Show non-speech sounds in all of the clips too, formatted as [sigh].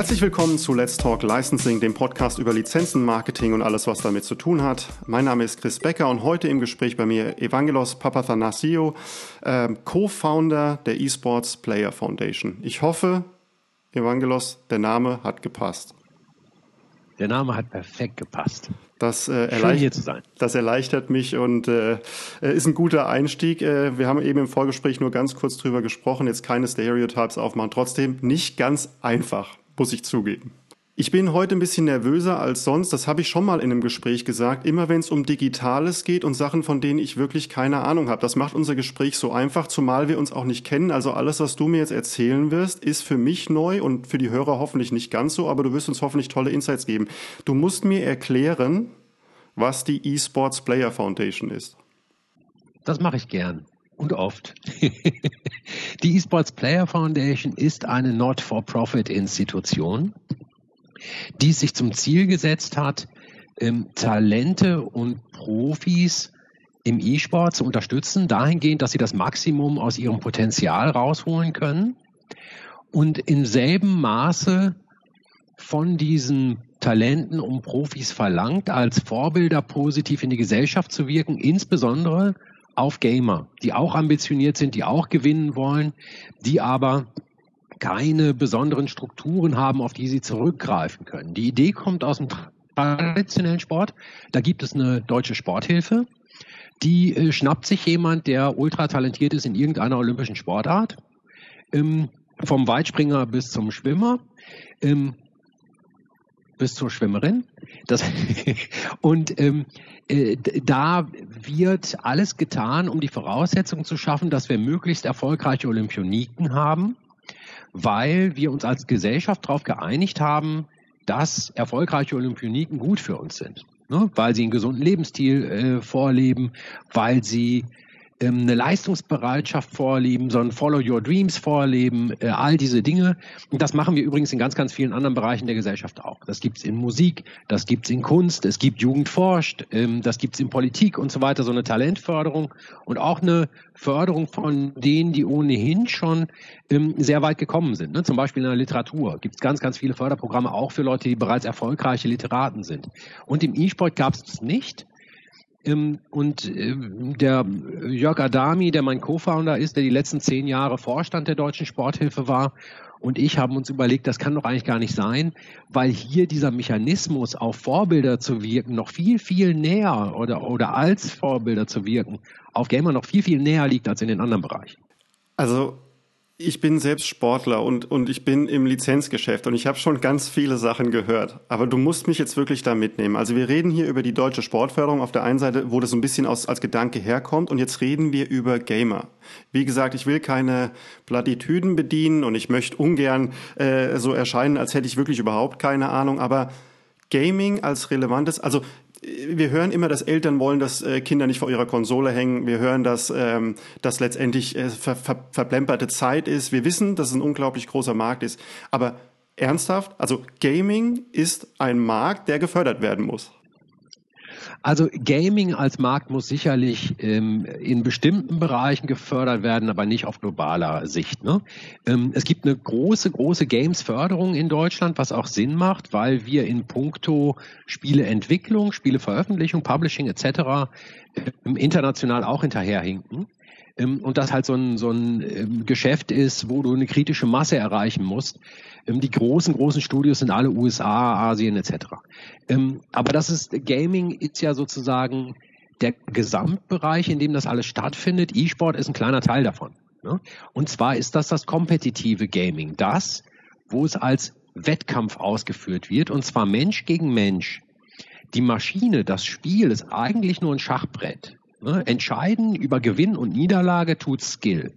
Herzlich willkommen zu Let's Talk Licensing, dem Podcast über Lizenzen, Marketing und alles, was damit zu tun hat. Mein Name ist Chris Becker und heute im Gespräch bei mir Evangelos Papathanasiou, äh, Co-Founder der Esports Player Foundation. Ich hoffe, Evangelos, der Name hat gepasst. Der Name hat perfekt gepasst. Das, äh, erleichtert, das erleichtert mich und äh, äh, ist ein guter Einstieg. Äh, wir haben eben im Vorgespräch nur ganz kurz drüber gesprochen, jetzt keine Stereotypes aufmachen. Trotzdem nicht ganz einfach muss ich zugeben. Ich bin heute ein bisschen nervöser als sonst, das habe ich schon mal in einem Gespräch gesagt, immer wenn es um Digitales geht und Sachen, von denen ich wirklich keine Ahnung habe. Das macht unser Gespräch so einfach, zumal wir uns auch nicht kennen. Also alles, was du mir jetzt erzählen wirst, ist für mich neu und für die Hörer hoffentlich nicht ganz so, aber du wirst uns hoffentlich tolle Insights geben. Du musst mir erklären, was die eSports Player Foundation ist. Das mache ich gern und oft. Die eSports Player Foundation ist eine Not-for-Profit-Institution, die sich zum Ziel gesetzt hat, ähm, Talente und Profis im E-Sport zu unterstützen, dahingehend, dass sie das Maximum aus ihrem Potenzial rausholen können und im selben Maße von diesen Talenten und Profis verlangt, als Vorbilder positiv in die Gesellschaft zu wirken, insbesondere auf Gamer, die auch ambitioniert sind, die auch gewinnen wollen, die aber keine besonderen Strukturen haben, auf die sie zurückgreifen können. Die Idee kommt aus dem traditionellen Sport. Da gibt es eine deutsche Sporthilfe. Die äh, schnappt sich jemand, der ultra talentiert ist in irgendeiner olympischen Sportart, ähm, vom Weitspringer bis zum Schwimmer, ähm, bis zur Schwimmerin. Das, [laughs] und ähm, äh, da wird alles getan, um die Voraussetzungen zu schaffen, dass wir möglichst erfolgreiche Olympioniken haben, weil wir uns als Gesellschaft darauf geeinigt haben, dass erfolgreiche Olympioniken gut für uns sind. Ne? Weil sie einen gesunden Lebensstil äh, vorleben, weil sie ähm, eine Leistungsbereitschaft vorleben, so ein Follow Your Dreams vorleben, äh, all diese Dinge. Und das machen wir übrigens in ganz, ganz vielen anderen Bereichen der Gesellschaft auch. Das gibt's in Musik, das gibt's in Kunst, es gibt Jugend forscht, ähm, das gibt's in Politik und so weiter, so eine Talentförderung und auch eine Förderung von denen, die ohnehin schon ähm, sehr weit gekommen sind. Ne? Zum Beispiel in der Literatur gibt's ganz, ganz viele Förderprogramme auch für Leute, die bereits erfolgreiche Literaten sind. Und im E-Sport gab's es nicht. Ähm, und ähm, der Jörg Adami, der mein Co-Founder ist, der die letzten zehn Jahre Vorstand der Deutschen Sporthilfe war, und ich haben uns überlegt, das kann doch eigentlich gar nicht sein, weil hier dieser Mechanismus, auf Vorbilder zu wirken, noch viel, viel näher oder, oder als Vorbilder zu wirken, auf Gamer noch viel, viel näher liegt als in den anderen Bereichen. Also ich bin selbst Sportler und, und ich bin im Lizenzgeschäft und ich habe schon ganz viele Sachen gehört. Aber du musst mich jetzt wirklich da mitnehmen. Also wir reden hier über die deutsche Sportförderung auf der einen Seite, wo das so ein bisschen aus, als Gedanke herkommt und jetzt reden wir über Gamer. Wie gesagt, ich will keine Plattitüden bedienen und ich möchte ungern äh, so erscheinen, als hätte ich wirklich überhaupt keine Ahnung, aber Gaming als relevantes, also wir hören immer, dass Eltern wollen, dass äh, Kinder nicht vor ihrer Konsole hängen. Wir hören, dass ähm, das letztendlich äh, ver ver verplemperte Zeit ist. Wir wissen, dass es ein unglaublich großer Markt ist. Aber ernsthaft, also Gaming ist ein Markt, der gefördert werden muss. Also Gaming als Markt muss sicherlich ähm, in bestimmten Bereichen gefördert werden, aber nicht auf globaler Sicht. Ne? Ähm, es gibt eine große, große Games-Förderung in Deutschland, was auch Sinn macht, weil wir in puncto Spieleentwicklung, Spieleveröffentlichung, Publishing etc. Ähm, international auch hinterherhinken und das halt so ein, so ein ähm, Geschäft ist, wo du eine kritische Masse erreichen musst. Ähm, die großen, großen Studios sind alle USA, Asien etc. Ähm, aber das ist, Gaming ist ja sozusagen der Gesamtbereich, in dem das alles stattfindet. E-Sport ist ein kleiner Teil davon. Ne? Und zwar ist das das kompetitive Gaming. Das, wo es als Wettkampf ausgeführt wird, und zwar Mensch gegen Mensch. Die Maschine, das Spiel ist eigentlich nur ein Schachbrett. Ne? Entscheiden über Gewinn und Niederlage tut Skill.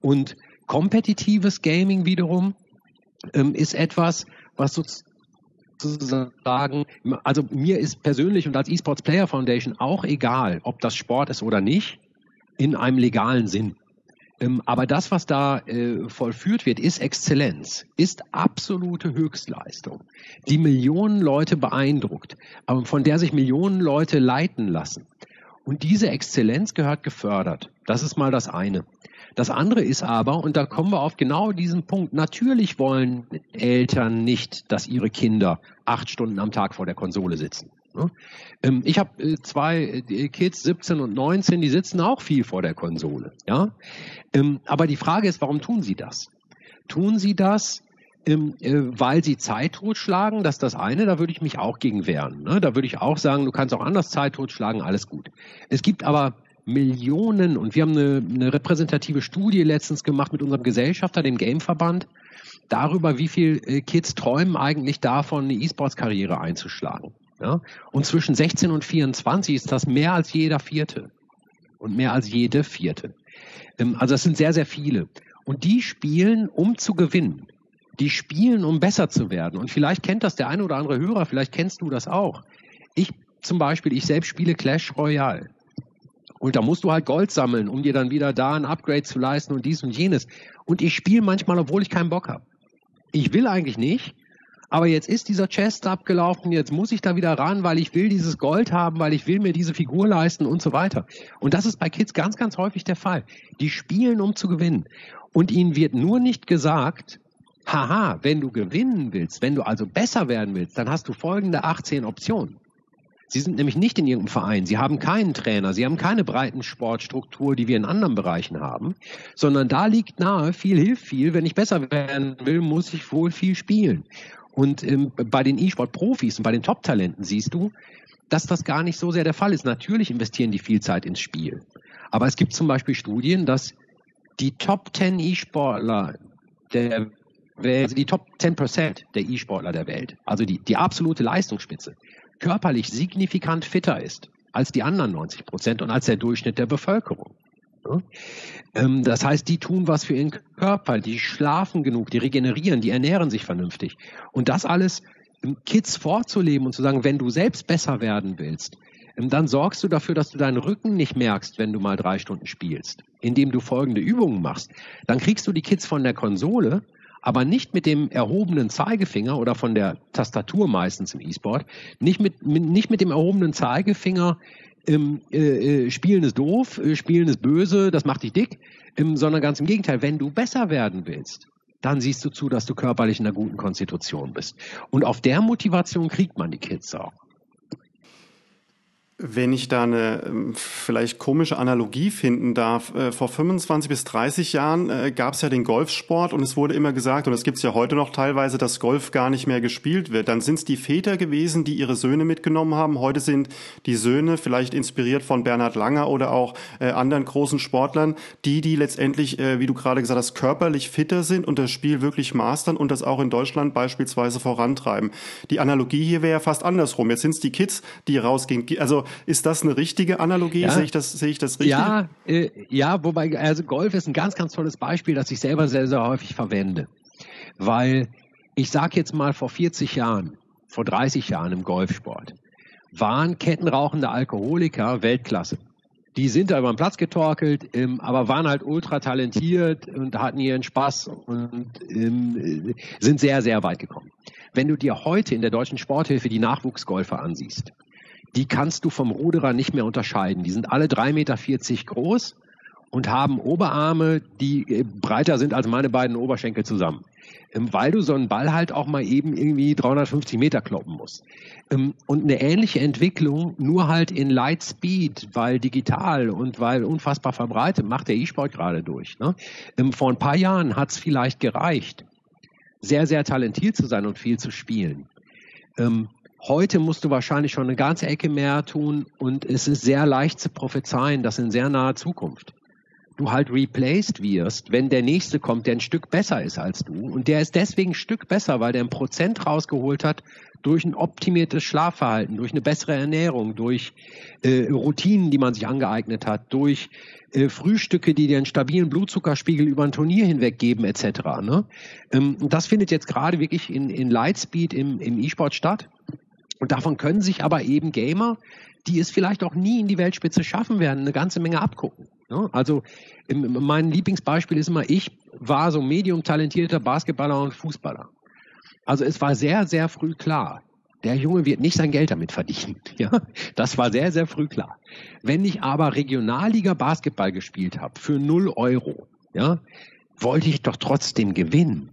Und kompetitives Gaming wiederum ähm, ist etwas, was sozusagen, also mir ist persönlich und als eSports Player Foundation auch egal, ob das Sport ist oder nicht, in einem legalen Sinn. Ähm, aber das, was da äh, vollführt wird, ist Exzellenz, ist absolute Höchstleistung, die Millionen Leute beeindruckt, aber von der sich Millionen Leute leiten lassen. Und diese Exzellenz gehört gefördert. Das ist mal das eine. Das andere ist aber, und da kommen wir auf genau diesen Punkt, natürlich wollen Eltern nicht, dass ihre Kinder acht Stunden am Tag vor der Konsole sitzen. Ne? Ähm, ich habe äh, zwei äh, Kids, 17 und 19, die sitzen auch viel vor der Konsole. Ähm, aber die Frage ist, warum tun sie das? Tun sie das, ähm, äh, weil sie Zeit totschlagen? Das ist das eine, da würde ich mich auch gegen wehren. Ne? Da würde ich auch sagen, du kannst auch anders Zeit totschlagen, alles gut. Es gibt aber Millionen, und wir haben eine, eine repräsentative Studie letztens gemacht mit unserem Gesellschafter, dem Gameverband, darüber, wie viele Kids träumen eigentlich davon, eine E-Sports-Karriere einzuschlagen. Ja? Und zwischen 16 und 24 ist das mehr als jeder Vierte und mehr als jede Vierte. Ähm, also das sind sehr, sehr viele. Und die spielen, um zu gewinnen. Die spielen, um besser zu werden. Und vielleicht kennt das der eine oder andere Hörer, vielleicht kennst du das auch. Ich zum Beispiel, ich selbst spiele Clash Royale. Und da musst du halt Gold sammeln, um dir dann wieder da ein Upgrade zu leisten und dies und jenes. Und ich spiele manchmal, obwohl ich keinen Bock habe. Ich will eigentlich nicht, aber jetzt ist dieser Chest abgelaufen, jetzt muss ich da wieder ran, weil ich will dieses Gold haben, weil ich will mir diese Figur leisten und so weiter. Und das ist bei Kids ganz, ganz häufig der Fall. Die spielen, um zu gewinnen. Und ihnen wird nur nicht gesagt, haha, wenn du gewinnen willst, wenn du also besser werden willst, dann hast du folgende 18 Optionen. Sie sind nämlich nicht in irgendeinem Verein. Sie haben keinen Trainer. Sie haben keine breiten Sportstruktur, die wir in anderen Bereichen haben, sondern da liegt nahe, viel hilft viel. Wenn ich besser werden will, muss ich wohl viel spielen. Und ähm, bei den E-Sport-Profis und bei den Top-Talenten siehst du, dass das gar nicht so sehr der Fall ist. Natürlich investieren die viel Zeit ins Spiel. Aber es gibt zum Beispiel Studien, dass die Top 10 E-Sportler der also die Top 10 Prozent der E-Sportler der Welt, also die, die absolute Leistungsspitze, körperlich signifikant fitter ist als die anderen 90 Prozent und als der Durchschnitt der Bevölkerung. Ähm, das heißt, die tun was für ihren Körper, die schlafen genug, die regenerieren, die ernähren sich vernünftig. Und das alles Kids vorzuleben und zu sagen, wenn du selbst besser werden willst, ähm, dann sorgst du dafür, dass du deinen Rücken nicht merkst, wenn du mal drei Stunden spielst, indem du folgende Übungen machst. Dann kriegst du die Kids von der Konsole, aber nicht mit dem erhobenen Zeigefinger oder von der Tastatur meistens im E-Sport, nicht mit, nicht mit dem erhobenen Zeigefinger ähm, äh, äh, Spielen ist doof, äh, Spielen ist böse, das macht dich dick, ähm, sondern ganz im Gegenteil, wenn du besser werden willst, dann siehst du zu, dass du körperlich in einer guten Konstitution bist. Und auf der Motivation kriegt man die Kids auch. Wenn ich da eine ähm, vielleicht komische Analogie finden darf, äh, vor 25 bis 30 Jahren äh, gab es ja den Golfsport und es wurde immer gesagt, und es gibt es ja heute noch teilweise, dass Golf gar nicht mehr gespielt wird. Dann sind es die Väter gewesen, die ihre Söhne mitgenommen haben. Heute sind die Söhne, vielleicht inspiriert von Bernhard Langer oder auch äh, anderen großen Sportlern, die, die letztendlich, wie du gerade gesagt hast, körperlich fitter sind und das Spiel wirklich mastern und das auch in Deutschland beispielsweise vorantreiben. Die Analogie hier wäre ja fast andersrum. Jetzt sind es die Kids, die rausgehen. Also ist das eine richtige Analogie? Ja. Sehe ich das, sehe ich das richtig? Ja, äh, ja, wobei, also Golf ist ein ganz, ganz tolles Beispiel, das ich selber sehr, sehr häufig verwende. Weil ich sage jetzt mal vor 40 Jahren, vor 30 Jahren im Golfsport, waren kettenrauchende Alkoholiker Weltklasse. Die sind da über den Platz getorkelt, ähm, aber waren halt ultra talentiert und hatten ihren Spaß und ähm, sind sehr, sehr weit gekommen. Wenn du dir heute in der deutschen Sporthilfe die Nachwuchsgolfer ansiehst, die kannst du vom Ruderer nicht mehr unterscheiden. Die sind alle 3,40 Meter groß und haben Oberarme, die äh, breiter sind als meine beiden Oberschenkel zusammen. Ähm, weil du so einen Ball halt auch mal eben irgendwie 350 Meter kloppen musst. Ähm, und eine ähnliche Entwicklung, nur halt in Light Speed, weil digital und weil unfassbar verbreitet, macht der E-Sport gerade durch. Ne? Ähm, vor ein paar Jahren hat es vielleicht gereicht, sehr, sehr talentiert zu sein und viel zu spielen. Heute musst du wahrscheinlich schon eine ganze Ecke mehr tun und es ist sehr leicht zu prophezeien, dass in sehr naher Zukunft du halt replaced wirst, wenn der nächste kommt, der ein Stück besser ist als du. Und der ist deswegen ein Stück besser, weil der ein Prozent rausgeholt hat durch ein optimiertes Schlafverhalten, durch eine bessere Ernährung, durch äh, Routinen, die man sich angeeignet hat, durch äh, Frühstücke, die dir einen stabilen Blutzuckerspiegel über ein Turnier hinweg geben, etc. Ne? Ähm, das findet jetzt gerade wirklich in, in Lightspeed im, im E-Sport statt. Und davon können sich aber eben Gamer, die es vielleicht auch nie in die Weltspitze schaffen werden, eine ganze Menge abgucken. Also mein Lieblingsbeispiel ist immer, ich war so medium talentierter Basketballer und Fußballer. Also es war sehr, sehr früh klar, Der Junge wird nicht sein Geld damit verdienen. [laughs] Ja, das war sehr, sehr früh klar. Wenn ich aber Regionalliga Basketball gespielt habe für 0 Euro, ja, wollte ich doch trotzdem gewinnen.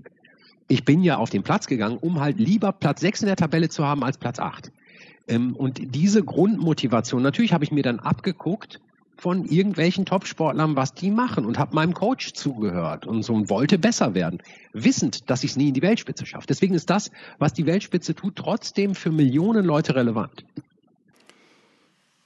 Ich bin ja auf den Platz gegangen, um halt lieber Platz 6 in der Tabelle zu haben als Platz 8. Ähm, und diese Grundmotivation, natürlich habe ich mir dann abgeguckt, von irgendwelchen Topsportlern, was die machen und habe meinem Coach zugehört und so und wollte besser werden, wissend, dass ich es nie in die Weltspitze schaffe. Deswegen ist das, was die Weltspitze tut, trotzdem für Millionen Leute relevant.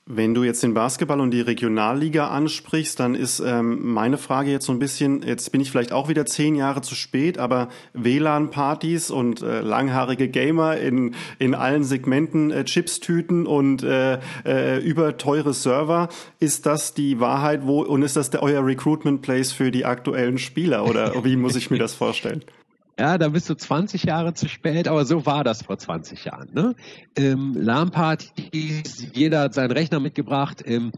Wenn du jetzt den Basketball und die Regionalliga ansprichst, dann ist ähm, meine Frage jetzt so ein bisschen, jetzt bin ich vielleicht auch wieder zehn Jahre zu spät, aber WLAN-Partys und äh, langhaarige Gamer in, in allen Segmenten, äh, Chipstüten und äh, äh, überteure Server, ist das die Wahrheit wo und ist das der, euer Recruitment Place für die aktuellen Spieler oder wie muss ich mir das vorstellen? [laughs] Ja, da bist du 20 Jahre zu spät, aber so war das vor 20 Jahren. Ne? Ähm, LAN-Partys, jeder hat seinen Rechner mitgebracht ähm,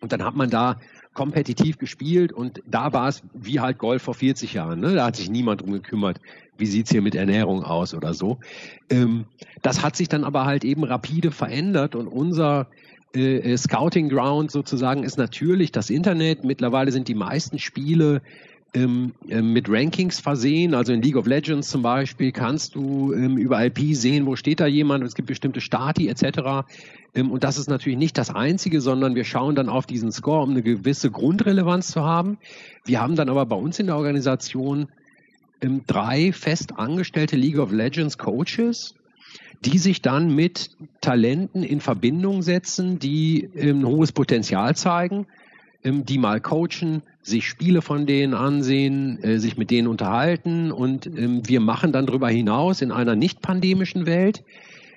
und dann hat man da kompetitiv gespielt und da war es wie halt Golf vor 40 Jahren. Ne? Da hat sich niemand drum gekümmert, wie sieht's hier mit Ernährung aus oder so. Ähm, das hat sich dann aber halt eben rapide verändert und unser äh, äh Scouting Ground sozusagen ist natürlich das Internet. Mittlerweile sind die meisten Spiele ähm, ähm, mit Rankings versehen. Also in League of Legends zum Beispiel kannst du ähm, über IP sehen, wo steht da jemand. Es gibt bestimmte Stati etc. Ähm, und das ist natürlich nicht das Einzige, sondern wir schauen dann auf diesen Score, um eine gewisse Grundrelevanz zu haben. Wir haben dann aber bei uns in der Organisation ähm, drei fest angestellte League of Legends Coaches, die sich dann mit Talenten in Verbindung setzen, die ein hohes Potenzial zeigen ähm, die mal coachen, sich Spiele von denen ansehen, äh, sich mit denen unterhalten und ähm, wir machen dann darüber hinaus in einer nicht pandemischen Welt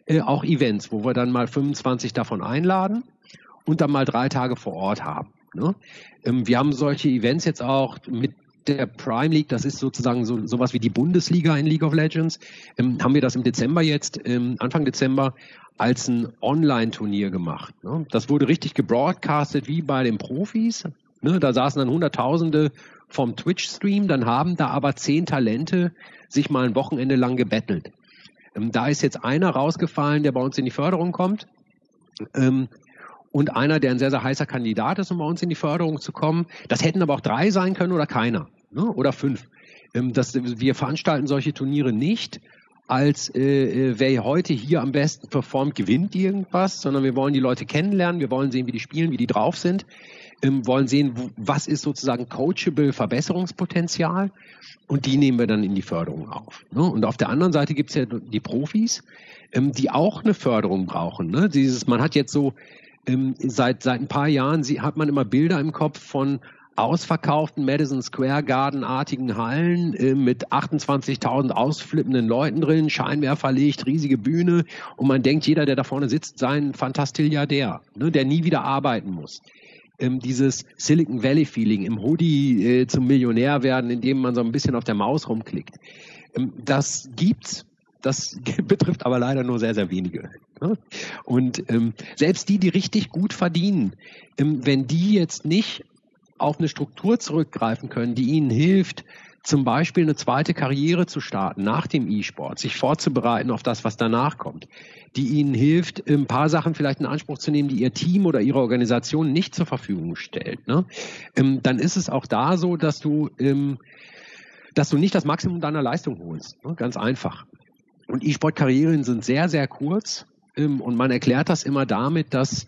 äh, auch Events, wo wir dann mal 25 davon einladen und dann mal drei Tage vor Ort haben. Ne? Ähm, wir haben solche Events jetzt auch mit der Prime League, das ist sozusagen so sowas wie die Bundesliga in League of Legends, ähm, haben wir das im Dezember jetzt, ähm, Anfang Dezember, als ein Online-Turnier gemacht. Ne? Das wurde richtig gebroadcastet wie bei den Profis. Ne? Da saßen dann Hunderttausende vom Twitch-Stream, dann haben da aber zehn Talente sich mal ein Wochenende lang gebettelt. Ähm, da ist jetzt einer rausgefallen, der bei uns in die Förderung kommt. Ähm, und einer, der ein sehr, sehr heißer Kandidat ist, um bei uns in die Förderung zu kommen. Das hätten aber auch drei sein können oder keiner. Ne? Oder fünf. Ähm, das, wir veranstalten solche Turniere nicht, als äh, äh, wer heute hier am besten performt, gewinnt irgendwas, sondern wir wollen die Leute kennenlernen, wir wollen sehen, wie die spielen, wie die drauf sind, ähm, wollen sehen, was ist sozusagen coachable Verbesserungspotenzial und die nehmen wir dann in die Förderung auf. Ne? Und auf der anderen Seite gibt's ja die Profis, ähm, die auch eine Förderung brauchen. Ne? Dieses, man hat jetzt so ähm, seit seit ein paar Jahren sie, hat man immer Bilder im Kopf von ausverkauften Madison Square Garden-artigen Hallen äh, mit 28.000 ausflippenden Leuten drin, Scheinwerfer liegt, riesige Bühne und man denkt, jeder, der da vorne sitzt, sei ein Fantastilliardär, ne, der nie wieder arbeiten muss. Ähm, dieses Silicon Valley Feeling im Hoodie äh, zum Millionär werden, indem man so ein bisschen auf der Maus rumklickt. Ähm, das gibt's. Das [laughs] betrifft aber leider nur sehr, sehr wenige. Ne? Und ähm, selbst die, die richtig gut verdienen, ähm, wenn die jetzt nicht auf eine Struktur zurückgreifen können, die ihnen hilft, zum Beispiel eine zweite Karriere zu starten nach dem E-Sport, sich vorzubereiten auf das, was danach kommt, die ihnen hilft, ein paar Sachen vielleicht in Anspruch zu nehmen, die ihr Team oder ihre Organisation nicht zur Verfügung stellt. Ne? Ähm, dann ist es auch da so, dass du, ähm, dass du nicht das Maximum deiner Leistung holst. Ne? Ganz einfach. Und E-Sport-Karrieren sind sehr, sehr kurz. Ähm, und man erklärt das immer damit, dass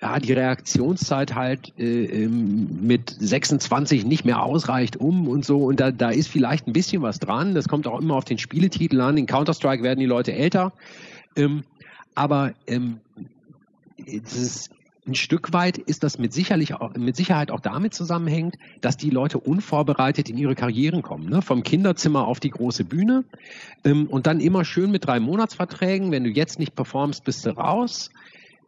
ja, die Reaktionszeit halt äh, ähm, mit 26 nicht mehr ausreicht um und so. Und da, da ist vielleicht ein bisschen was dran. Das kommt auch immer auf den Spieletitel an. In Counter-Strike werden die Leute älter. Ähm, aber ähm, ist, ein Stück weit ist das mit, sicherlich auch, mit Sicherheit auch damit zusammenhängt, dass die Leute unvorbereitet in ihre Karrieren kommen. Ne? Vom Kinderzimmer auf die große Bühne ähm, und dann immer schön mit drei Monatsverträgen. Wenn du jetzt nicht performst, bist du raus.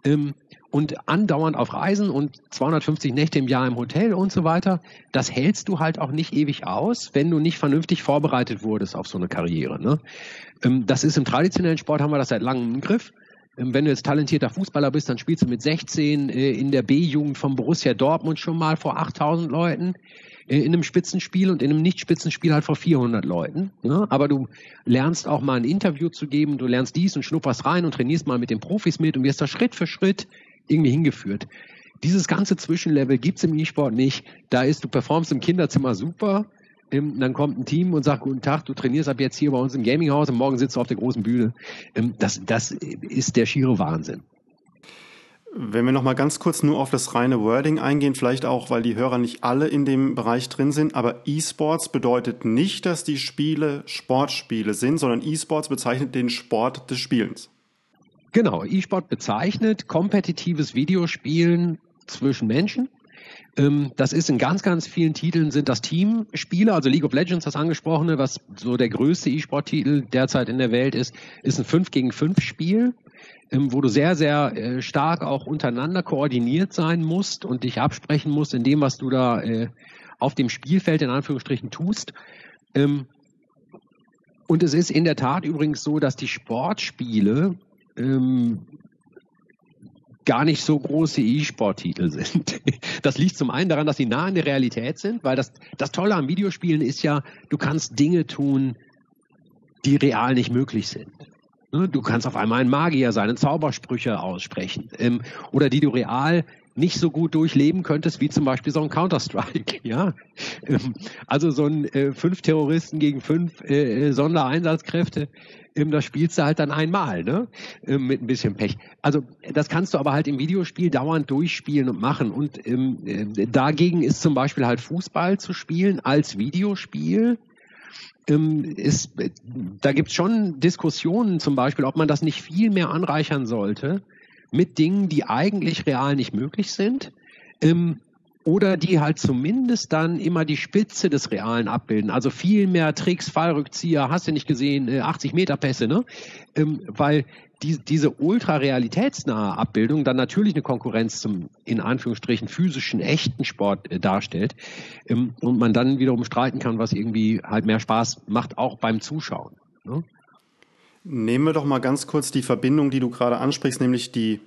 Ähm, und andauernd auf Reisen und 250 Nächte im Jahr im Hotel und so weiter, das hältst du halt auch nicht ewig aus, wenn du nicht vernünftig vorbereitet wurdest auf so eine Karriere. Ne? Ähm, das ist im traditionellen Sport, haben wir das seit langem im Griff. Ähm, wenn du jetzt talentierter Fußballer bist, dann spielst du mit 16 äh, in der B-Jugend von Borussia Dortmund schon mal vor 8000 Leuten. äh, in einem Spitzenspiel und in einem Nicht-Spitzenspiel halt vor 400 Leuten. Ne? Aber du lernst auch mal ein Interview zu geben, du lernst dies und schnupperst rein und trainierst mal mit den Profis mit und wirst da Schritt für Schritt irgendwie hingeführt. Dieses ganze Zwischenlevel gibt's im E-Sport nicht. Da ist, du performst im Kinderzimmer super, dann kommt ein Team und sagt, guten Tag, du trainierst ab jetzt hier bei uns im Gaminghaus und morgen sitzt du auf der großen Bühne. Ähm, das, das ist der schiere Wahnsinn. Wenn wir noch mal ganz kurz nur auf das reine Wording eingehen, vielleicht auch, weil die Hörer nicht alle in dem Bereich drin sind, aber E-Sports bedeutet nicht, dass die Spiele Sportspiele sind, sondern E-Sports bezeichnet den Sport des Spielens. Genau, E-Sport bezeichnet kompetitives Videospielen zwischen Menschen. Ähm, das ist in ganz, ganz vielen Titeln sind das Teamspiele, also League of Legends, das angesprochene, was so der größte E-Sport-Titel derzeit in der Welt ist, ist ein 5 gegen 5 Spiel ähm, wo du sehr, sehr äh, stark auch untereinander koordiniert sein musst und dich absprechen musst in dem, was du da äh, auf dem Spielfeld in Anführungsstrichen tust. Ähm, und es ist in der Tat übrigens so, dass die Sportspiele ähm, gar nicht so große E-Sport-Titel sind. [laughs] Das liegt zum einen daran, dass sie nah an der Realität sind, weil das, das Tolle am Videospielen ist ja, du kannst Dinge tun, die real nicht möglich sind. Ne, du kannst auf einmal ein Magier sein, Zaubersprüche aussprechen ähm, oder die du real nicht so gut durchleben könntest, wie zum Beispiel so ein Counter-Strike. [laughs] Ja? Ähm, also so ein äh, fünf Terroristen gegen fünf äh, äh, Sondereinsatzkräfte, ähm, das spielst du halt dann einmal, ne? Ähm, mit ein bisschen Pech. Also das kannst du aber halt im Videospiel dauernd durchspielen und machen. Und ähm, äh, dagegen ist zum Beispiel halt Fußball zu spielen als Videospiel ähm, ist, da gibt es schon Diskussionen zum Beispiel, ob man das nicht viel mehr anreichern sollte mit Dingen, die eigentlich real nicht möglich sind. Ähm, oder die halt zumindest dann immer die Spitze des Realen abbilden. Also viel mehr Tricks, Fallrückzieher, hast du nicht gesehen, 80 äh, Meter Pässe, ne? Ähm, weil die, diese ultra-realitätsnahe Abbildung dann natürlich eine Konkurrenz zum, in Anführungsstrichen, physischen, echten Sport äh, darstellt. Ähm, und man dann wiederum streiten kann, was irgendwie halt mehr Spaß macht, auch beim Zuschauen. Ne? Nehmen wir doch mal ganz kurz die Verbindung, die du gerade ansprichst, nämlich die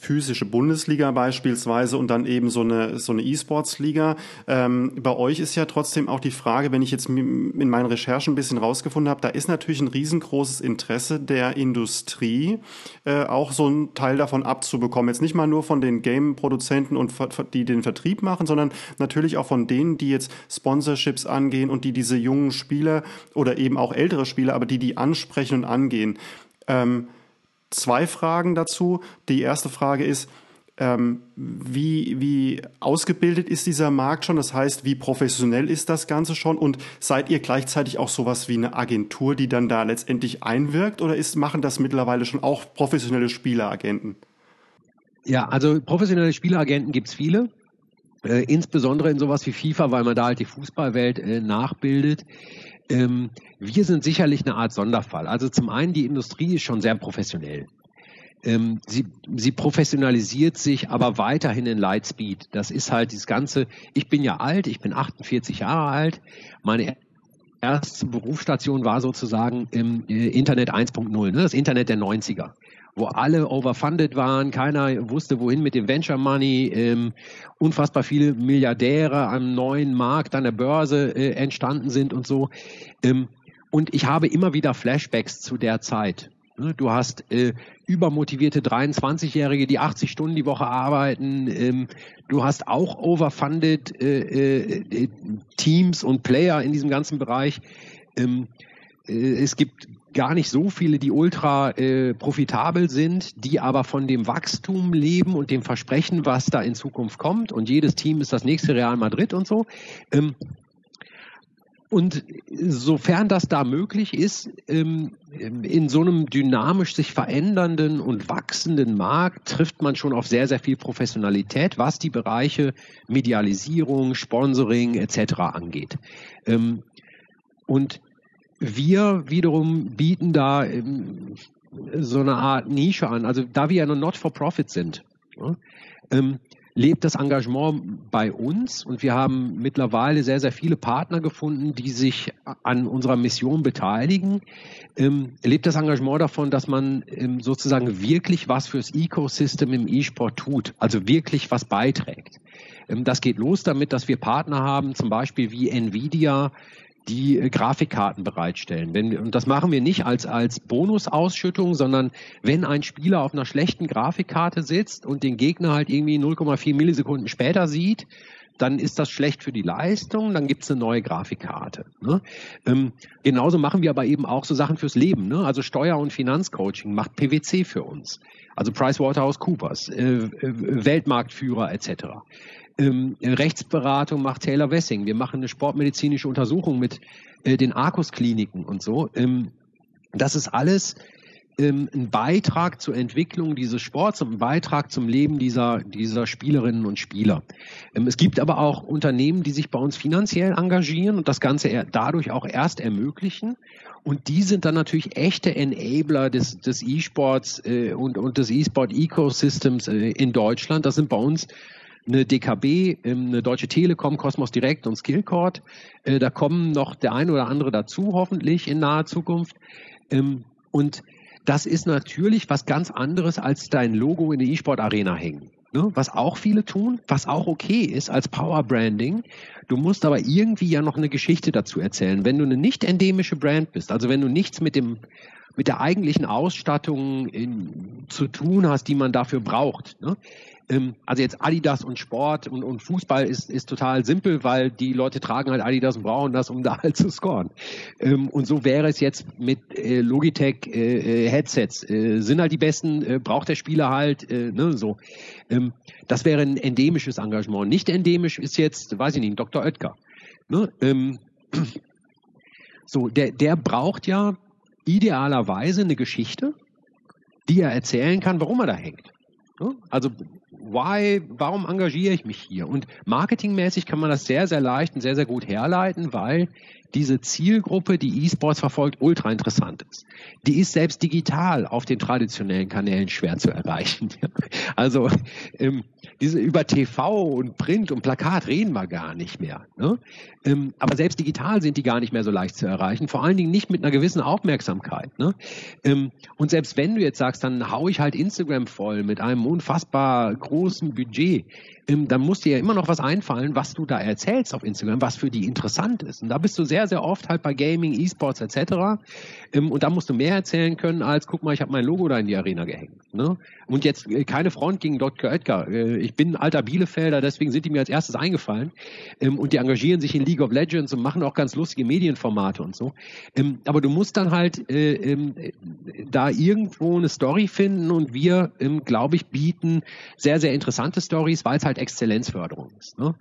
physische Bundesliga beispielsweise und dann eben so eine so eine E-Sports-Liga. Ähm, bei euch ist ja trotzdem auch die Frage, wenn ich jetzt in meinen Recherchen ein bisschen rausgefunden habe, da ist natürlich ein riesengroßes Interesse der Industrie, äh, auch so einen Teil davon abzubekommen. Jetzt nicht mal nur von den Game-Produzenten und die den Vertrieb machen, sondern natürlich auch von denen, die jetzt Sponsorships angehen und die diese jungen Spieler oder eben auch ältere Spieler, aber die die ansprechen und angehen. Ähm, zwei Fragen dazu. Die erste Frage ist, ähm, wie, wie ausgebildet ist dieser Markt schon? Das heißt, wie professionell ist das Ganze schon? Und seid ihr gleichzeitig auch sowas wie eine Agentur, die dann da letztendlich einwirkt? Oder ist, machen das mittlerweile schon auch professionelle Spieleragenten? Ja, also professionelle Spieleragenten gibt es viele. Äh, insbesondere in sowas wie FIFA, weil man da halt die Fußballwelt äh, nachbildet. Ähm, wir sind sicherlich eine Art Sonderfall. Also zum einen, die Industrie ist schon sehr professionell. Ähm, sie, sie professionalisiert sich aber weiterhin in Lightspeed. Das ist halt das Ganze, ich bin ja alt, ich bin 48 Jahre alt. Meine erste Berufsstation war sozusagen im äh, Internet 1.0, ne, das Internet der 90er wo alle overfunded waren, keiner wusste, wohin mit dem Venture Money, ähm, unfassbar viele Milliardäre am neuen Markt, an der Börse äh, entstanden sind und so. Ähm, und ich habe immer wieder Flashbacks zu der Zeit. Ne, du hast äh, übermotivierte 23-Jährige, die 80 Stunden die Woche arbeiten. Ähm, du hast auch overfunded äh, äh, Teams und Player in diesem ganzen Bereich. Ähm, äh, es gibt gar nicht so viele, die ultra äh, profitabel sind, die aber von dem Wachstum leben und dem Versprechen, was da in Zukunft kommt. Und jedes Team ist das nächste Real Madrid und so. Ähm, und sofern das da möglich ist, ähm, in so einem dynamisch sich verändernden und wachsenden Markt trifft man schon auf sehr, sehr viel Professionalität, was die Bereiche Medialisierung, Sponsoring etc. angeht. Ähm, und wir wiederum bieten da ähm, so eine Art Nische an. Also da wir ja nur Not-for-Profit sind, ähm, lebt das Engagement bei uns und wir haben mittlerweile sehr, sehr viele Partner gefunden, die sich an unserer Mission beteiligen. Ähm, lebt das Engagement davon, dass man ähm, sozusagen wirklich was fürs Ecosystem im E-Sport tut, also wirklich was beiträgt. Ähm, das geht los damit, dass wir Partner haben, zum Beispiel wie Nvidia, die äh, Grafikkarten bereitstellen. Wenn, und das machen wir nicht als, als Bonusausschüttung, sondern wenn ein Spieler auf einer schlechten Grafikkarte sitzt und den Gegner halt irgendwie 0,4 Millisekunden später sieht, dann ist das schlecht für die Leistung, dann gibt es eine neue Grafikkarte. Ne? Ähm, genauso machen wir aber eben auch so Sachen fürs Leben. Ne? Also Steuer- und Finanzcoaching macht PwC für uns. Also PricewaterhouseCoopers, äh, äh, Weltmarktführer etc. Ähm, Rechtsberatung macht Taylor Wessing. Wir machen eine sportmedizinische Untersuchung mit äh, den Arkus-Kliniken und so. Ähm, das ist alles ähm, ein Beitrag zur Entwicklung dieses Sports und ein Beitrag zum Leben dieser, dieser Spielerinnen und Spieler. Ähm, es gibt aber auch Unternehmen, die sich bei uns finanziell engagieren und das Ganze dadurch auch erst ermöglichen. Und die sind dann natürlich echte Enabler des, des E-Sports äh, und, und des E-Sport-Ecosystems äh, in Deutschland. Das sind bei uns eine DKB, ähm, eine Deutsche Telekom, Cosmos Direct und Skillcord. Äh, da kommen noch der eine oder andere dazu, hoffentlich in naher Zukunft. Ähm, und das ist natürlich was ganz anderes als dein Logo in der E-Sport Arena hängen. Ne? Was auch viele tun, was auch okay ist als Power Branding. Du musst aber irgendwie ja noch eine Geschichte dazu erzählen. Wenn du eine nicht endemische Brand bist, also wenn du nichts mit dem mit der eigentlichen Ausstattung in, zu tun hast, die man dafür braucht, ne? Ähm, also jetzt Adidas und Sport und, und Fußball ist, ist total simpel, weil die Leute tragen halt Adidas und brauchen das, um da halt zu scoren. Ähm, und so wäre es jetzt mit äh, Logitech äh, äh, Headsets. Äh, sind halt die besten, äh, braucht der Spieler halt, ne, so. Ähm, das wäre ein endemisches Engagement. Nicht endemisch ist jetzt, weiß ich nicht, Dr. Oetker. Ne? Ähm, so, der, der braucht ja idealerweise eine Geschichte, die er erzählen kann, warum er da hängt. Also why, warum engagiere ich mich hier? Und marketingmäßig kann man das sehr, sehr leicht und sehr, sehr gut herleiten, weil diese Zielgruppe, die E-Sports verfolgt, ultra interessant ist. Die ist selbst digital auf den traditionellen Kanälen schwer zu erreichen. [laughs] Also ähm, diese über TV und Print und Plakat reden wir gar nicht mehr. Ne? Ähm, aber selbst digital sind die gar nicht mehr so leicht zu erreichen. Vor allen Dingen nicht mit einer gewissen Aufmerksamkeit. Ne? Ähm, und selbst wenn du jetzt sagst, dann hau ich halt Instagram voll mit einem unfassbar großen Budget, ähm, dann muss dir ja immer noch was einfallen, was du da erzählst auf Instagram, was für die interessant ist. Und da bist du sehr, sehr oft halt bei Gaming, E-Sports etc. Ähm, und da musst du mehr erzählen können, als guck mal, ich habe mein Logo da in die Arena gehängt. Ne? Und jetzt äh, keine Front gegen Dr. Oetker. Äh, ich bin alter Bielefelder, deswegen sind die mir als erstes eingefallen. Ähm, und die engagieren sich in League of Legends und machen auch ganz lustige Medienformate und so. Ähm, aber du musst dann halt äh, ähm, da irgendwo eine Story finden und wir, ähm, glaube ich, bieten sehr, sehr interessante Stories, weil es halt halt Exzellenzförderung ist. Ne?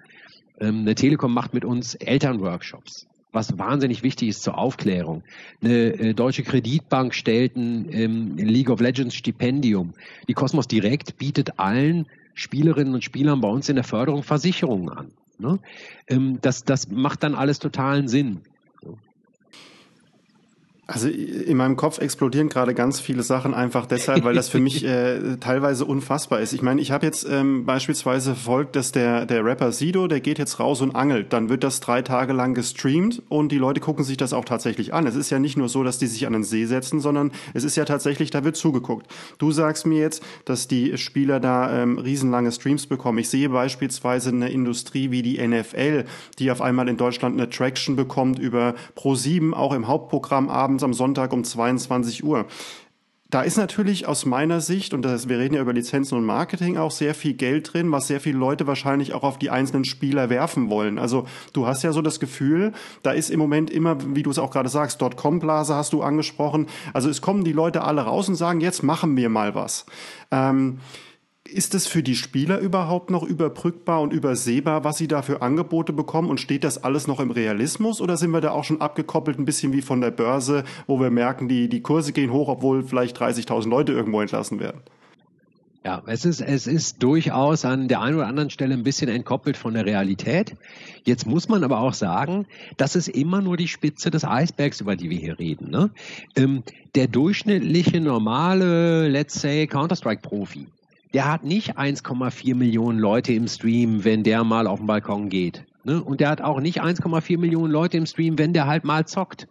Ähm, eine Telekom macht mit uns Elternworkshops, was wahnsinnig wichtig ist zur Aufklärung. Eine äh, deutsche Kreditbank stellt ein ähm, League of Legends Stipendium. Die Cosmos Direct bietet allen Spielerinnen und Spielern bei uns in der Förderung Versicherungen an. Ne? Ähm, das, das macht dann alles totalen Sinn. Also in meinem Kopf explodieren gerade ganz viele Sachen einfach deshalb, weil das für mich [laughs] äh, teilweise unfassbar ist. Ich meine, ich habe jetzt ähm, beispielsweise verfolgt, dass der der Rapper Sido, der geht jetzt raus und angelt. Dann wird das drei Tage lang gestreamt und die Leute gucken sich das auch tatsächlich an. Es ist ja nicht nur so, dass die sich an den See setzen, sondern es ist ja tatsächlich, da wird zugeguckt. Du sagst mir jetzt, dass die Spieler da ähm, riesenlange Streams bekommen. Ich sehe beispielsweise eine Industrie wie die NFL, die auf einmal in Deutschland eine Traction bekommt über Pro7, auch im Hauptprogramm abends abends am Sonntag um 22 Uhr. Da ist natürlich aus meiner Sicht, und das, wir reden ja über Lizenzen und Marketing, auch sehr viel Geld drin, was sehr viele Leute wahrscheinlich auch auf die einzelnen Spieler werfen wollen. Also du hast ja so das Gefühl, da ist im Moment immer, wie du es auch gerade sagst, Dotcom-Blase hast du angesprochen. Also es kommen die Leute alle raus und sagen, jetzt machen wir mal was. Ähm, ist es für die Spieler überhaupt noch überbrückbar und übersehbar, was sie da für Angebote bekommen? Und steht das alles noch im Realismus? Oder sind wir da auch schon abgekoppelt, ein bisschen wie von der Börse, wo wir merken, die, die Kurse gehen hoch, obwohl vielleicht 30.000 Leute irgendwo entlassen werden? Ja, es ist, es ist durchaus an der einen oder anderen Stelle ein bisschen entkoppelt von der Realität. Jetzt muss man aber auch sagen, das ist immer nur die Spitze des Eisbergs, über die wir hier reden. Ne? Ähm, der durchschnittliche, normale, let's say, Counter-Strike-Profi, der hat nicht 1,4 Millionen Leute im Stream, wenn der mal auf den Balkon geht. Ne? Und der hat auch nicht 1,4 Millionen Leute im Stream, wenn der halt mal zockt.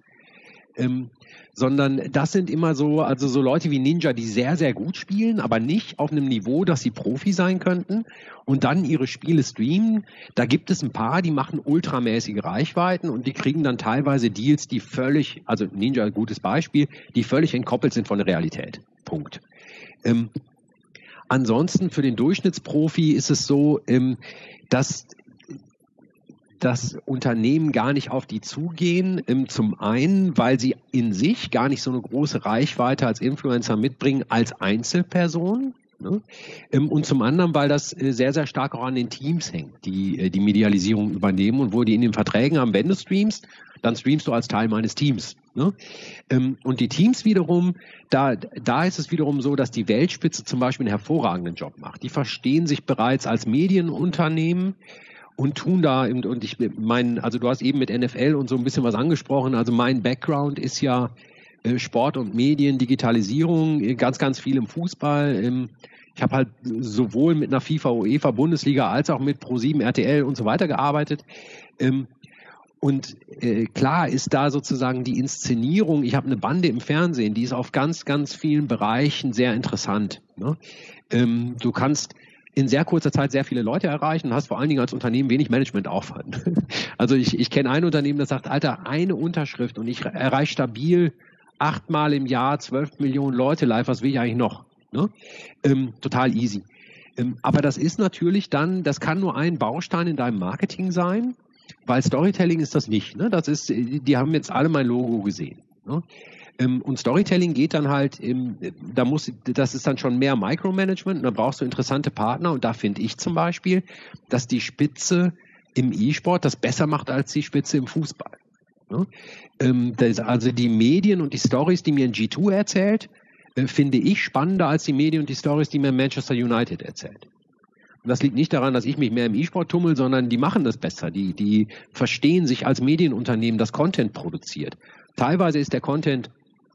Ähm, sondern das sind immer so, also so Leute wie Ninja, die sehr, sehr gut spielen, aber nicht auf einem Niveau, dass sie Profi sein könnten und dann ihre Spiele streamen. Da gibt es ein paar, die machen ultramäßige Reichweiten und die kriegen dann teilweise Deals, die völlig, also Ninja, ein gutes Beispiel, die völlig entkoppelt sind von der Realität. Punkt. Ähm, ansonsten für den Durchschnittsprofi ist es so, ähm, dass dass Unternehmen gar nicht auf die zugehen. Ähm, zum einen, weil sie in sich gar nicht so eine große Reichweite als Influencer mitbringen als Einzelperson. Ne? Ähm, und zum anderen, weil das äh, sehr, sehr stark auch an den Teams hängt, die äh, die Medialisierung übernehmen und wo die in den Verträgen haben, wenn du streamst, dann streamst du als Teil meines Teams. Ne? Ähm, und die Teams wiederum, da, da ist es wiederum so, dass die Weltspitze zum Beispiel einen hervorragenden Job macht. Die verstehen sich bereits als Medienunternehmen und tun da und ich meine, also du hast eben mit NFL und so ein bisschen was angesprochen. Also mein Background ist ja äh, Sport und Medien, Digitalisierung, äh, ganz, ganz viel im Fußball. Ähm, ich habe halt sowohl mit einer FIFA, UEFA, Bundesliga als auch mit Pro7, RTL und so weiter gearbeitet. Und äh, klar ist da sozusagen die Inszenierung, ich habe eine Bande im Fernsehen, die ist auf ganz, ganz vielen Bereichen sehr interessant. Ne? Ähm, du kannst in sehr kurzer Zeit sehr viele Leute erreichen und hast vor allen Dingen als Unternehmen wenig Managementaufwand. [laughs] Also ich, ich kenne ein Unternehmen, das sagt, Alter, eine Unterschrift und ich erreiche stabil achtmal im Jahr zwölf Millionen Leute live, was will ich eigentlich noch? Ne? Ähm, total easy. Ähm, aber das ist natürlich dann, das kann nur ein Baustein in deinem Marketing sein, weil Storytelling ist das nicht. Ne? Das ist, die haben jetzt alle mein Logo gesehen. Ne? Ähm, und Storytelling geht dann halt, im, da muss, das ist dann schon mehr Micromanagement und da brauchst du interessante Partner und da finde ich zum Beispiel, dass die Spitze im E-Sport das besser macht als die Spitze im Fußball. Ne? Ähm, also die Medien und die Stories, die mir ein G2 erzählt, äh, finde ich spannender als die Medien und die Stories, die mir Manchester United erzählt. Das liegt nicht daran, dass ich mich mehr im E-Sport tummel, sondern die machen das besser. Die, die verstehen sich als Medienunternehmen, das Content produziert. Teilweise ist der Content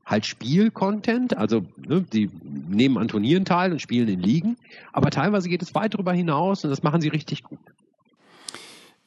halt Spiel-Content, also ne, die nehmen an Turnieren teil und spielen in Ligen, aber teilweise geht es weit darüber hinaus und das machen sie richtig gut.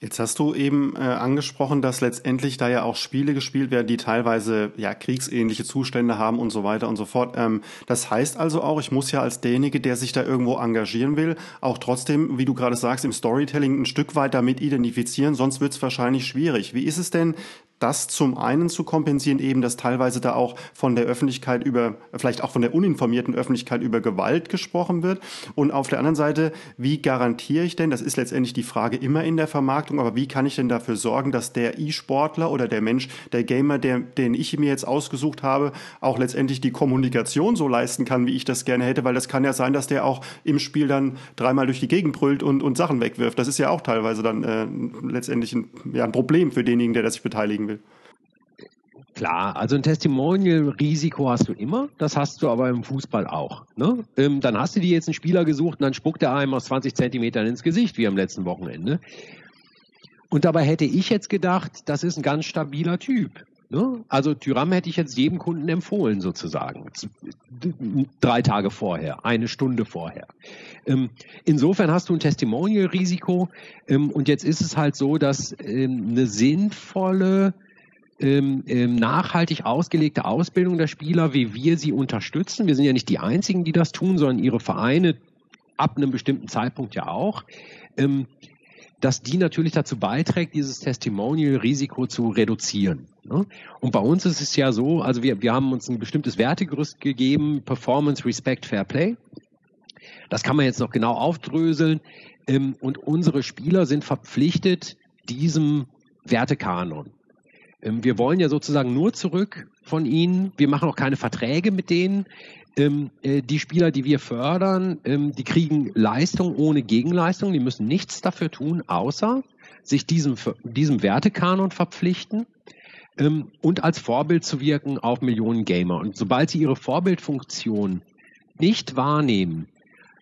Jetzt hast du eben äh, angesprochen, dass letztendlich da ja auch Spiele gespielt werden, die teilweise ja kriegsähnliche Zustände haben und so weiter und so fort. Ähm, das heißt also auch, ich muss ja als derjenige, der sich da irgendwo engagieren will, auch trotzdem, wie du gerade sagst, im Storytelling ein Stück weit damit identifizieren, sonst wird es wahrscheinlich schwierig. Wie ist es denn das zum einen zu kompensieren, eben, dass teilweise da auch von der Öffentlichkeit über, vielleicht auch von der uninformierten Öffentlichkeit über Gewalt gesprochen wird. Und auf der anderen Seite, wie garantiere ich denn, das ist letztendlich die Frage immer in der Vermarktung, aber wie kann ich denn dafür sorgen, dass der E-Sportler oder der Mensch, der Gamer, der, den ich mir jetzt ausgesucht habe, auch letztendlich die Kommunikation so leisten kann, wie ich das gerne hätte, weil das kann ja sein, dass der auch im Spiel dann dreimal durch die Gegend brüllt und, und Sachen wegwirft. Das ist ja auch teilweise dann äh, letztendlich ein, ja, ein Problem für denjenigen, der das sich beteiligen will. Klar, also ein Testimonial-Risiko hast du immer, das hast du aber im Fußball auch. Ne? Ähm, dann hast du dir jetzt einen Spieler gesucht und dann spuckt er einem aus 20 Zentimetern ins Gesicht, wie am letzten Wochenende. Und dabei hätte ich jetzt gedacht, das ist ein ganz stabiler Typ. Ne? Also Tyram hätte ich jetzt jedem Kunden empfohlen, sozusagen. Drei Tage vorher, eine Stunde vorher. Ähm, insofern hast du ein Testimonial-Risiko. Ähm, und jetzt ist es halt so, dass ähm, eine sinnvolle ähm, ähm, nachhaltig ausgelegte Ausbildung der Spieler, wie wir sie unterstützen. Wir sind ja nicht die Einzigen, die das tun, sondern ihre Vereine ab einem bestimmten Zeitpunkt ja auch. Ähm, dass die natürlich dazu beiträgt, dieses Testimonial-Risiko zu reduzieren. Ne? Und bei uns ist es ja so, also wir, wir haben uns ein bestimmtes Wertegerüst gegeben, Performance, Respect, Fair Play. Das kann man jetzt noch genau aufdröseln. Ähm, und unsere Spieler sind verpflichtet, diesem Wertekanon ähm, wir wollen ja sozusagen nur zurück von ihnen. Wir machen auch keine Verträge mit denen. Ähm, äh, die Spieler, die wir fördern, ähm, die kriegen Leistung ohne Gegenleistung. Die müssen nichts dafür tun, außer sich diesem, diesem Wertekanon verpflichten und als Vorbild zu wirken auf Millionen Gamer. Und sobald sie ihre Vorbildfunktion nicht wahrnehmen,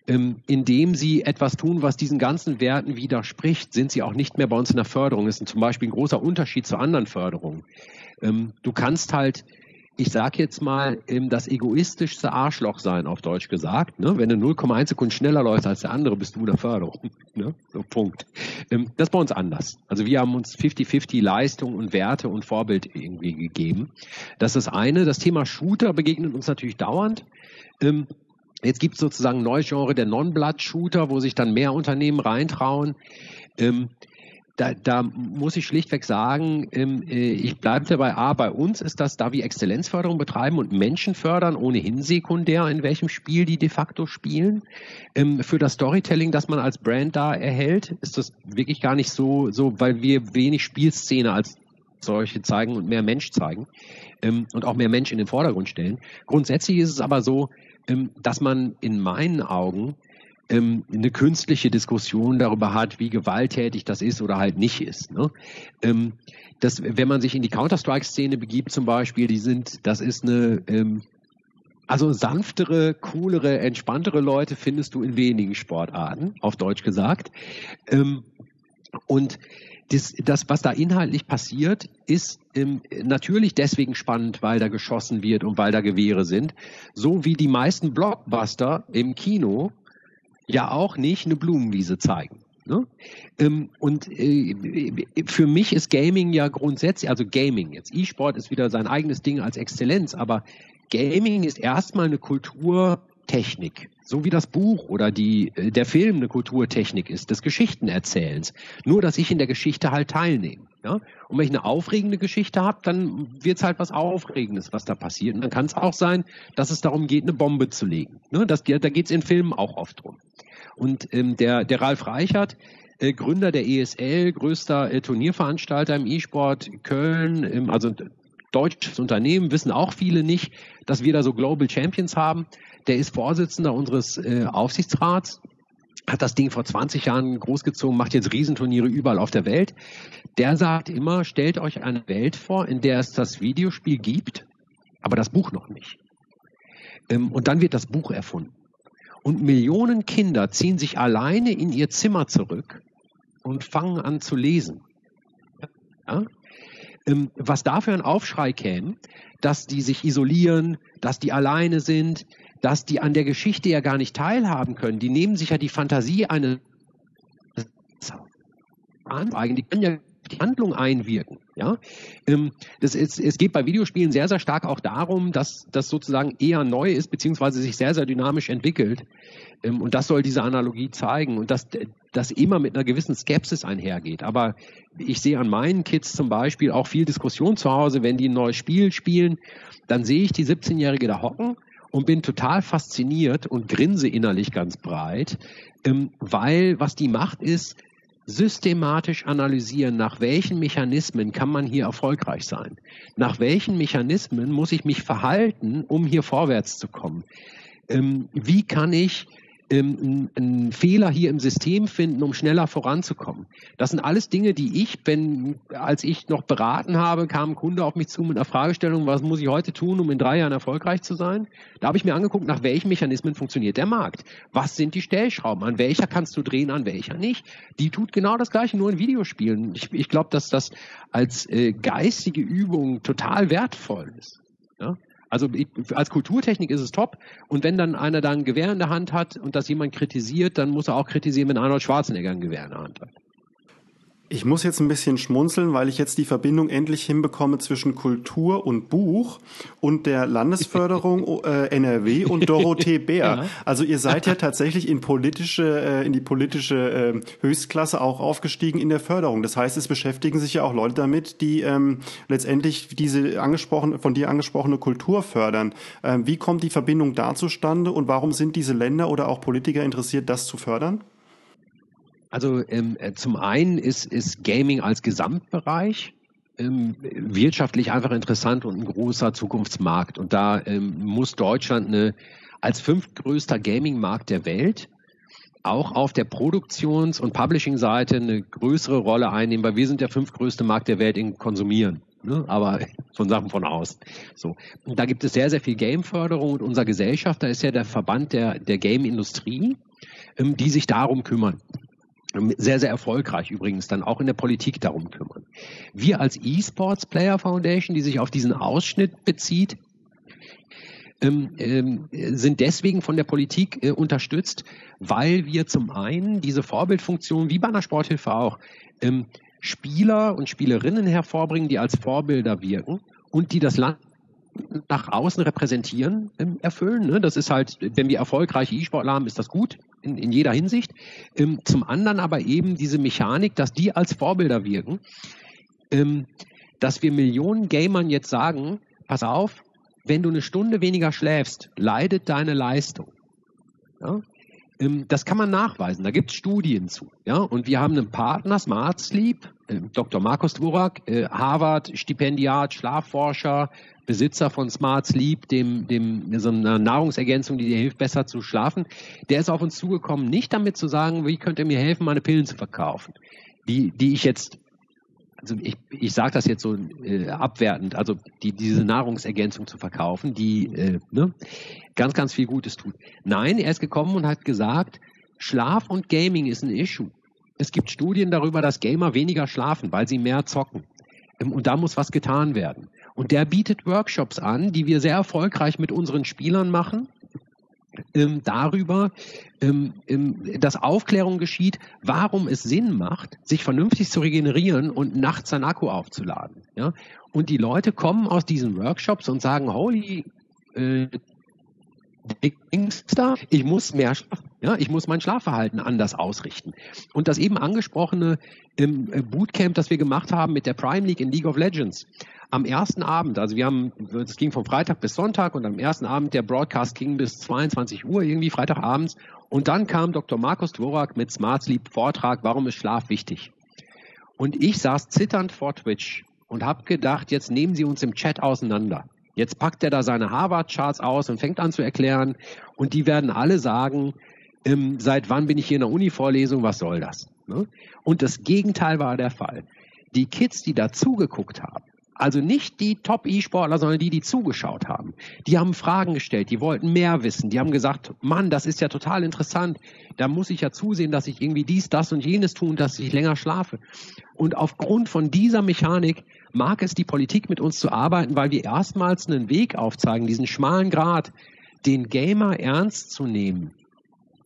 ähm, indem sie etwas tun, was diesen ganzen Werten widerspricht, sind sie auch nicht mehr bei uns in der Förderung. Das ist zum Beispiel ein großer Unterschied zu anderen Förderungen. Ähm, du kannst halt ich sage jetzt mal, das egoistischste Arschloch sein, auf Deutsch gesagt. Ne? Wenn du 0,1 Sekunden schneller läufst als der andere, bist du der Förderung. [laughs] Ne? So, Punkt. Ähm, das ist bei uns anders. Also wir haben uns 50-50 Leistung und Werte und Vorbild irgendwie gegeben. Das ist das eine. Das Thema Shooter begegnet uns natürlich dauernd. Ähm, jetzt gibt es sozusagen ein neues Genre der Non-Blood-Shooter, wo sich dann mehr Unternehmen reintrauen. Da, da muss ich schlichtweg sagen, ähm, äh, ich bleibe dabei, A, bei uns ist das, da wir Exzellenzförderung betreiben und Menschen fördern, ohnehin sekundär, in welchem Spiel die de facto spielen. Ähm, für das Storytelling, das man als Brand da erhält, ist das wirklich gar nicht so, so weil wir wenig Spielszene als solche zeigen und mehr Mensch zeigen ähm, und auch mehr Mensch in den Vordergrund stellen. Grundsätzlich ist es aber so, ähm, dass man in meinen Augen ähm, eine künstliche Diskussion darüber hat, wie gewalttätig das ist oder halt nicht ist. Ne? Ähm, das, wenn man sich in die Counter-Strike-Szene begibt zum Beispiel, die sind, das ist eine, ähm, also sanftere, coolere, entspanntere Leute findest du in wenigen Sportarten, auf Deutsch gesagt. Ähm, und das, das, was da inhaltlich passiert, ist ähm, natürlich deswegen spannend, weil da geschossen wird und weil da Gewehre sind. So wie die meisten Blockbuster im Kino ja auch nicht eine Blumenwiese zeigen. Ne? Ähm, und äh, für mich ist Gaming ja grundsätzlich, also Gaming jetzt, E-Sport ist wieder sein eigenes Ding als Exzellenz, aber Gaming ist erstmal eine Kulturtechnik, so wie das Buch oder die, äh, der Film eine Kulturtechnik ist, des Geschichtenerzählens. Nur, dass ich in der Geschichte halt teilnehme. Ja? Und wenn ich eine aufregende Geschichte habe, dann wird es halt was Aufregendes, was da passiert. Und dann kann es auch sein, dass es darum geht, eine Bombe zu legen. Ne? Das, da geht es in Filmen auch oft drum. Und ähm, der, der Ralf Reichert, äh, Gründer der ESL, größter äh, Turnierveranstalter im E-Sport Köln, ähm, also deutsches Unternehmen, wissen auch viele nicht, dass wir da so Global Champions haben. Der ist Vorsitzender unseres äh, Aufsichtsrats, hat das Ding vor 20 Jahren großgezogen, macht jetzt Riesenturniere überall auf der Welt. Der sagt immer, stellt euch eine Welt vor, in der es das Videospiel gibt, aber das Buch noch nicht. Ähm, und dann wird das Buch erfunden. Und Millionen Kinder ziehen sich alleine in ihr Zimmer zurück und fangen an zu lesen. Ja? Ähm, was dafür ein Aufschrei käme, dass die sich isolieren, dass die alleine sind, dass die an der Geschichte ja gar nicht teilhaben können. Die nehmen sich ja die Fantasie eines an, die können ja die Handlung einwirken. Ja? Ähm, das ist, es geht bei Videospielen sehr, sehr stark auch darum, dass das sozusagen eher neu ist, beziehungsweise sich sehr, sehr dynamisch entwickelt. Ähm, und das soll diese Analogie zeigen und dass das immer mit einer gewissen Skepsis einhergeht. Aber ich sehe an meinen Kids zum Beispiel auch viel Diskussion zu Hause, wenn die ein neues Spiel spielen, dann sehe ich die 17-Jährige da hocken und bin total fasziniert und grinse innerlich ganz breit, ähm, weil was die macht ist, systematisch analysieren, nach welchen Mechanismen kann man hier erfolgreich sein? Nach welchen Mechanismen muss ich mich verhalten, um hier vorwärts zu kommen? Ähm, wie kann ich ähm, einen Fehler hier im System finden, um schneller voranzukommen. Das sind alles Dinge, die ich, wenn, als ich noch beraten habe, kam ein Kunde auf mich zu mit einer Fragestellung, was muss ich heute tun, um in drei Jahren erfolgreich zu sein? Da habe ich mir angeguckt, nach welchen Mechanismen funktioniert der Markt. Was sind die Stellschrauben? An welcher kannst du drehen, an welcher nicht? Die tut genau das Gleiche, nur in Videospielen. Ich, ich glaube, dass das als äh, geistige Übung total wertvoll ist. Ja? Also als Kulturtechnik ist es top. Und wenn dann einer da ein Gewehr in der Hand hat und das jemand kritisiert, dann muss er auch kritisieren, wenn Arnold Schwarzenegger ein Gewehr in der Hand hat. Ich muss jetzt ein bisschen schmunzeln, weil ich jetzt die Verbindung endlich hinbekomme zwischen Kultur und Buch und der Landesförderung [laughs] äh, NRW und Dorothee Bär. Ja. Also ihr seid ja tatsächlich in politische, äh, in die politische äh, Höchstklasse auch aufgestiegen in der Förderung. Das heißt, es beschäftigen sich ja auch Leute damit, die ähm, letztendlich diese angesprochene, von dir angesprochene Kultur fördern. Ähm, wie kommt die Verbindung da zustande und warum sind diese Länder oder auch Politiker interessiert, das zu fördern? Also ähm, äh, zum einen ist, ist Gaming als Gesamtbereich ähm, wirtschaftlich einfach interessant und ein großer Zukunftsmarkt. Und da ähm, muss Deutschland eine, als fünftgrößter Gaming-Markt der Welt auch auf der Produktions- und Publishing-Seite eine größere Rolle einnehmen, weil wir sind der fünftgrößte Markt der Welt in Konsumieren. Ne? Aber [laughs] von Sachen von außen. So. Und da gibt es sehr, sehr viel Game-Förderung und unser Gesellschafter ist ja der Verband der, der Game-Industrie, ähm, die sich darum kümmern sehr, sehr erfolgreich übrigens dann auch in der Politik darum kümmern. Wir als eSports Player Foundation, die sich auf diesen Ausschnitt bezieht, ähm, ähm, sind deswegen von der Politik äh, unterstützt, weil wir zum einen diese Vorbildfunktion, wie bei einer Sporthilfe auch, ähm, Spieler und Spielerinnen hervorbringen, die als Vorbilder wirken und die das Land nach außen repräsentieren, ähm, erfüllen. Ne? Das ist halt, wenn wir erfolgreiche E-Sportler haben, ist das gut in, in jeder Hinsicht. Ähm, zum anderen aber eben diese Mechanik, dass die als Vorbilder wirken, ähm, dass wir Millionen Gamern jetzt sagen, pass auf, wenn du eine Stunde weniger schläfst, leidet deine Leistung. Ja? Ähm, das kann man nachweisen, da gibt es Studien zu. Ja? Und wir haben einen Partner, Smart Sleep, äh, Dr. Markus Dvorak, äh, Harvard-Stipendiat, Schlafforscher, Besitzer von Smart Sleep, dem, dem, so einer Nahrungsergänzung, die dir hilft, besser zu schlafen, der ist auf uns zugekommen, nicht damit zu sagen, wie könnt ihr mir helfen, meine Pillen zu verkaufen, die, die ich jetzt also ich, ich sage das jetzt so äh, abwertend, also die, diese Nahrungsergänzung zu verkaufen, die äh, ne, ganz, ganz viel Gutes tut. Nein, er ist gekommen und hat gesagt, Schlaf und Gaming ist ein Issue. Es gibt Studien darüber, dass Gamer weniger schlafen, weil sie mehr zocken. Ähm, und da muss was getan werden. Und der bietet Workshops an, die wir sehr erfolgreich mit unseren Spielern machen, ähm, darüber, ähm, ähm, dass Aufklärung geschieht, warum es Sinn macht, sich vernünftig zu regenerieren und nachts sein Akku aufzuladen. Ja? Und die Leute kommen aus diesen Workshops und sagen, holy äh, ich muss mehr schlafen. Ja, ich muss mein Schlafverhalten anders ausrichten. Und das eben angesprochene ähm, Bootcamp, das wir gemacht haben mit der Prime League in League of Legends, am ersten Abend, also wir haben, es ging von Freitag bis Sonntag und am ersten Abend der Broadcast ging bis 22 Uhr irgendwie Freitagabends und dann kam Dr. Markus Dvorak mit Smart Sleep Vortrag, warum ist Schlaf wichtig? Und ich saß zitternd vor Twitch und habe gedacht, jetzt nehmen Sie uns im Chat auseinander. Jetzt packt er da seine Harvard-Charts aus und fängt an zu erklären und die werden alle sagen, ähm, seit wann bin ich hier in der Uni-Vorlesung, was soll das? Ne? Und das Gegenteil war der Fall. Die Kids, die dazugeguckt haben, also nicht die Top-E-Sportler, sondern die, die zugeschaut haben. Die haben Fragen gestellt, die wollten mehr wissen. Die haben gesagt, Mann, das ist ja total interessant. Da muss ich ja zusehen, dass ich irgendwie dies, das und jenes tue und dass ich länger schlafe. Und aufgrund von dieser Mechanik mag es die Politik mit uns zu arbeiten, weil wir erstmals einen Weg aufzeigen, diesen schmalen Grad, den Gamer ernst zu nehmen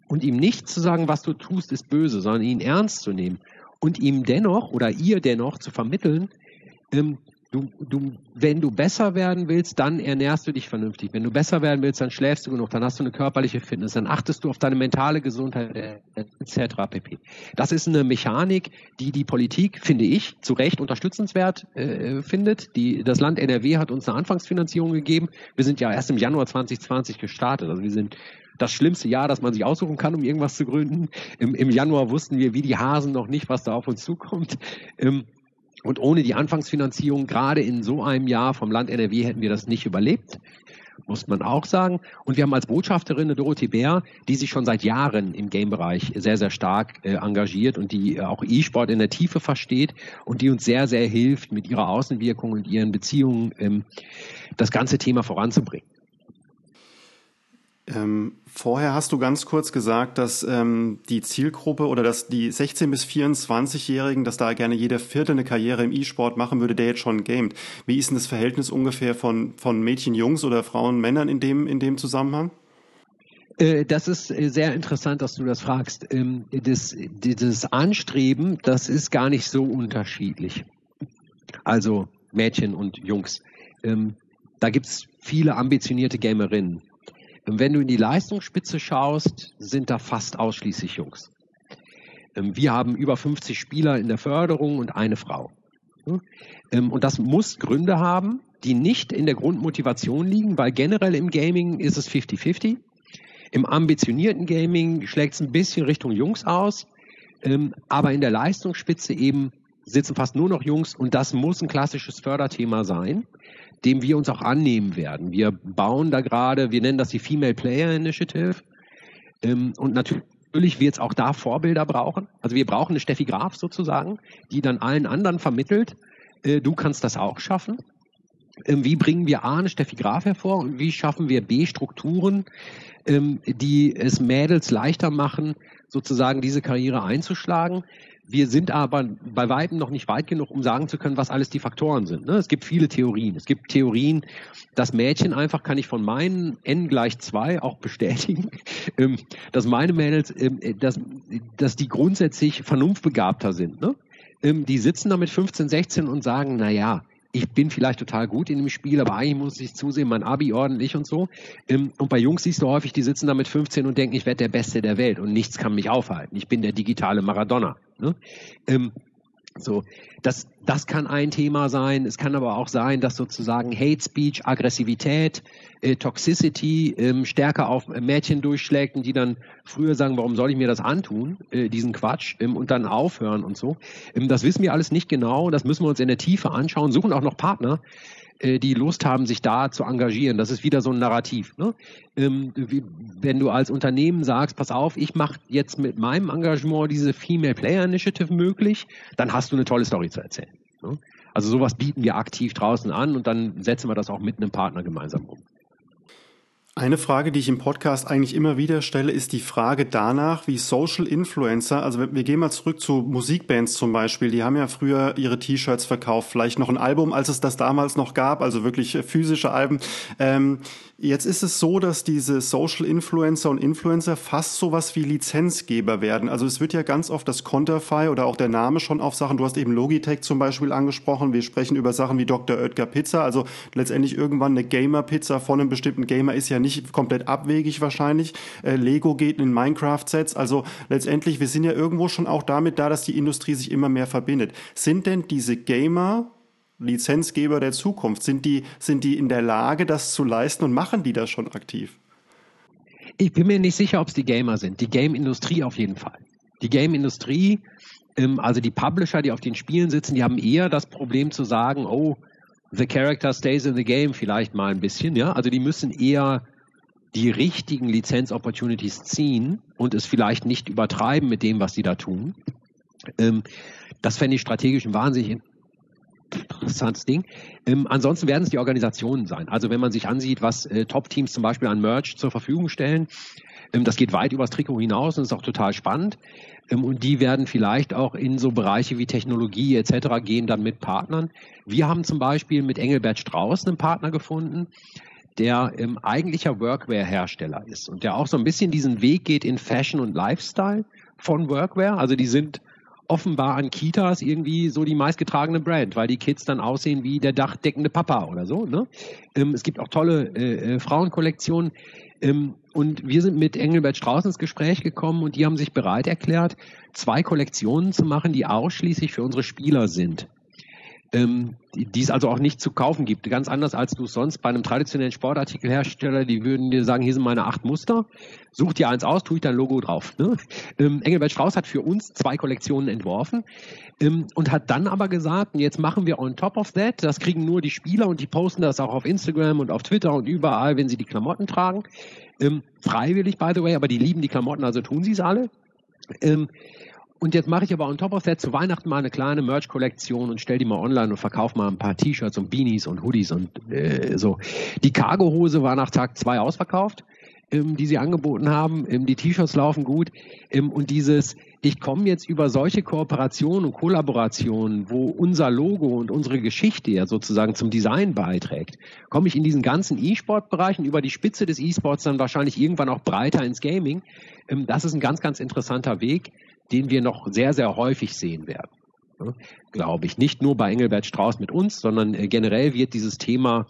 und ihm nicht zu sagen, was du tust, ist böse, sondern ihn ernst zu nehmen und ihm dennoch oder ihr dennoch zu vermitteln, ähm, Du, du, wenn du besser werden willst, dann ernährst du dich vernünftig. Wenn du besser werden willst, dann schläfst du genug, dann hast du eine körperliche Fitness, dann achtest du auf deine mentale Gesundheit etc. pp. Das ist eine Mechanik, die die Politik, finde ich, zu Recht unterstützenswert äh, findet. Die, das Land NRW hat uns eine Anfangsfinanzierung gegeben. Wir sind ja erst im Januar 2020 gestartet. Also wir sind das schlimmste Jahr, das man sich aussuchen kann, um irgendwas zu gründen. Im, im Januar wussten wir wie die Hasen noch nicht, was da auf uns zukommt. Ähm, und ohne die Anfangsfinanzierung, gerade in so einem Jahr vom Land NRW, hätten wir das nicht überlebt, muss man auch sagen. Und wir haben als Botschafterin eine Dorothee Bär, die sich schon seit Jahren im Game-Bereich sehr, sehr stark äh, engagiert und die äh, auch E-Sport in der Tiefe versteht und die uns sehr, sehr hilft, mit ihrer Außenwirkung und ihren Beziehungen ähm, das ganze Thema voranzubringen. Ähm, vorher hast du ganz kurz gesagt, dass ähm, die Zielgruppe oder dass die 16- bis 24-Jährigen, dass da gerne jeder Vierte eine Karriere im E-Sport machen würde, der jetzt schon gamet. Wie ist denn das Verhältnis ungefähr von, von Mädchen, Jungs oder Frauen, Männern in dem, in dem Zusammenhang? Äh, das ist äh, sehr interessant, dass du das fragst. Ähm, das, dieses Anstreben, das ist gar nicht so unterschiedlich. Also Mädchen und Jungs. Ähm, da gibt es viele ambitionierte Gamerinnen. Und wenn du in die Leistungsspitze schaust, sind da fast ausschließlich Jungs. Ähm, wir haben über 50 Spieler in der Förderung und eine Frau. Ähm, und das muss Gründe haben, die nicht in der Grundmotivation liegen, weil generell im Gaming ist es 50-50. Im ambitionierten Gaming schlägt es ein bisschen Richtung Jungs aus, ähm, aber in der Leistungsspitze eben sitzen fast nur noch Jungs und das muss ein klassisches Förderthema sein dem wir uns auch annehmen werden. Wir bauen da gerade, wir nennen das die Female Player Initiative. Ähm, und natürlich wird es auch da Vorbilder brauchen. Also wir brauchen eine Steffi Graf sozusagen, die dann allen anderen vermittelt, äh, du kannst das auch schaffen. Ähm, wie bringen wir A eine Steffi Graf hervor und wie schaffen wir B Strukturen, ähm, die es Mädels leichter machen, sozusagen diese Karriere einzuschlagen. Wir sind aber bei Weitem noch nicht weit genug, um sagen zu können, was alles die Faktoren sind. Ne? Es gibt viele Theorien. Es gibt Theorien, dass Mädchen einfach, kann ich von meinen N gleich zwei auch bestätigen, [laughs] ähm, dass meine Mädels, ähm, dass, dass die grundsätzlich vernunftbegabter sind. Ne? Ähm, die sitzen da mit 15, 16 und sagen, na ja, ich bin vielleicht total gut in dem Spiel, aber eigentlich muss ich zusehen, mein Abi ordentlich und so. Ähm, und bei Jungs siehst du häufig, die sitzen da mit 15 und denken, ich werde der Beste der Welt und nichts kann mich aufhalten. Ich bin der digitale Maradona. Ne? So, das, das kann ein Thema sein. Es kann aber auch sein, dass sozusagen Hate Speech, Aggressivität, äh, Toxicity ähm, stärker auf Mädchen durchschlägt und die dann früher sagen, warum soll ich mir das antun, äh, diesen Quatsch, ähm, und dann aufhören und so. Ähm, das wissen wir alles nicht genau. Das müssen wir uns in der Tiefe anschauen, suchen auch noch Partner, äh, die Lust haben, sich da zu engagieren. Das ist wieder so ein Narrativ. Ne? Ähm, wie, wenn du als Unternehmen sagst, pass auf, ich mache jetzt mit meinem Engagement diese Female Player Initiative möglich, dann hast du eine tolle Story zu erzählen. Ne? Also sowas bieten wir aktiv draußen an und dann setzen wir das auch mit einem Partner gemeinsam um. Eine Frage, die ich im Podcast eigentlich immer wieder stelle, ist die Frage danach, wie Social Influencer, also wir gehen mal zurück zu Musikbands zum Beispiel, die haben ja früher ihre T-Shirts verkauft, vielleicht noch ein Album, als es das damals noch gab, also wirklich physische Alben. Ähm, Jetzt ist es so, dass diese Social Influencer und Influencer fast sowas wie Lizenzgeber werden. Also es wird ja ganz oft das Conterfy oder auch der Name schon auf Sachen, du hast eben Logitech zum Beispiel angesprochen, wir sprechen über Sachen wie Dr. Oetker Pizza, also letztendlich irgendwann eine Gamer-Pizza von einem bestimmten Gamer ist ja nicht komplett abwegig wahrscheinlich. Äh, Lego geht in Minecraft-Sets, also letztendlich, wir sind ja irgendwo schon auch damit da, dass die Industrie sich immer mehr verbindet. Sind denn diese Gamer Lizenzgeber der Zukunft? Sind die, sind die in der Lage, das zu leisten und machen die das schon aktiv? Ich bin mir nicht sicher, ob es die Gamer sind. Die Game-Industrie auf jeden Fall. Die Game-Industrie, ähm, also die Publisher, die auf den Spielen sitzen, die haben eher das Problem zu sagen, oh, the character stays in the game vielleicht mal ein bisschen, ja. Also die müssen eher die richtigen Lizenz-Opportunities ziehen und es vielleicht nicht übertreiben mit dem, was sie da tun. Ähm, das fände ich strategisch ein wahnsinnig interessantes Ding. Ähm, ansonsten werden es die Organisationen sein. Also wenn man sich ansieht, was äh, Top-Teams zum Beispiel an Merch zur Verfügung stellen, ähm, das geht weit über das Trikot hinaus und ist auch total spannend. Ähm, und die werden vielleicht auch in so Bereiche wie Technologie etc. gehen dann mit Partnern. Wir haben zum Beispiel mit Engelbert Strauß einen Partner gefunden, der ähm, eigentlicher Workwear-Hersteller ist und der auch so ein bisschen diesen Weg geht in Fashion und Lifestyle von Workwear. Also die sind offenbar an Kitas irgendwie so die meistgetragene Brand, weil die Kids dann aussehen wie der dachdeckende Papa oder so. Ne? Ähm, es gibt auch tolle äh, äh, Frauenkollektionen. Ähm, und wir sind mit Engelbert Strauß ins Gespräch gekommen und die haben sich bereit erklärt, zwei Kollektionen zu machen, die ausschließlich für unsere Spieler sind ähm, die, die es also auch nicht zu kaufen gibt. Ganz anders als du es sonst bei einem traditionellen Sportartikelhersteller, die würden dir sagen, hier sind meine acht Muster, such dir eins aus, tue ich dein Logo drauf. Ne? Ähm, Engelbert Strauß hat für uns zwei Kollektionen entworfen ähm, und hat dann aber gesagt, jetzt machen wir on top of that, das kriegen nur die Spieler und die posten das auch auf Instagram und auf Twitter und überall, wenn sie die Klamotten tragen. Ähm, freiwillig, by the way, aber die lieben die Klamotten, also tun sie es alle. Ähm, und jetzt mache ich aber on top of that zu Weihnachten mal eine kleine Merch-Kollektion und stell die mal online und verkaufe mal ein paar T-Shirts und Beanies und Hoodies und äh, so. Die Cargo-Hose war nach Tag zwei ausverkauft, ähm, die sie angeboten haben. Ähm, die T-Shirts laufen gut. Ähm, und dieses, ich komme jetzt über solche Kooperationen und Kollaborationen, wo unser Logo und unsere Geschichte ja sozusagen zum Design beiträgt, komme ich in diesen ganzen E-Sport-Bereich und über die Spitze des E-Sports dann wahrscheinlich irgendwann auch breiter ins Gaming. Ähm, das ist ein ganz, ganz interessanter Weg den wir noch sehr, sehr häufig sehen werden. Ja, glaube ich. Nicht nur bei Engelbert Strauß mit uns, sondern äh, generell wird dieses Thema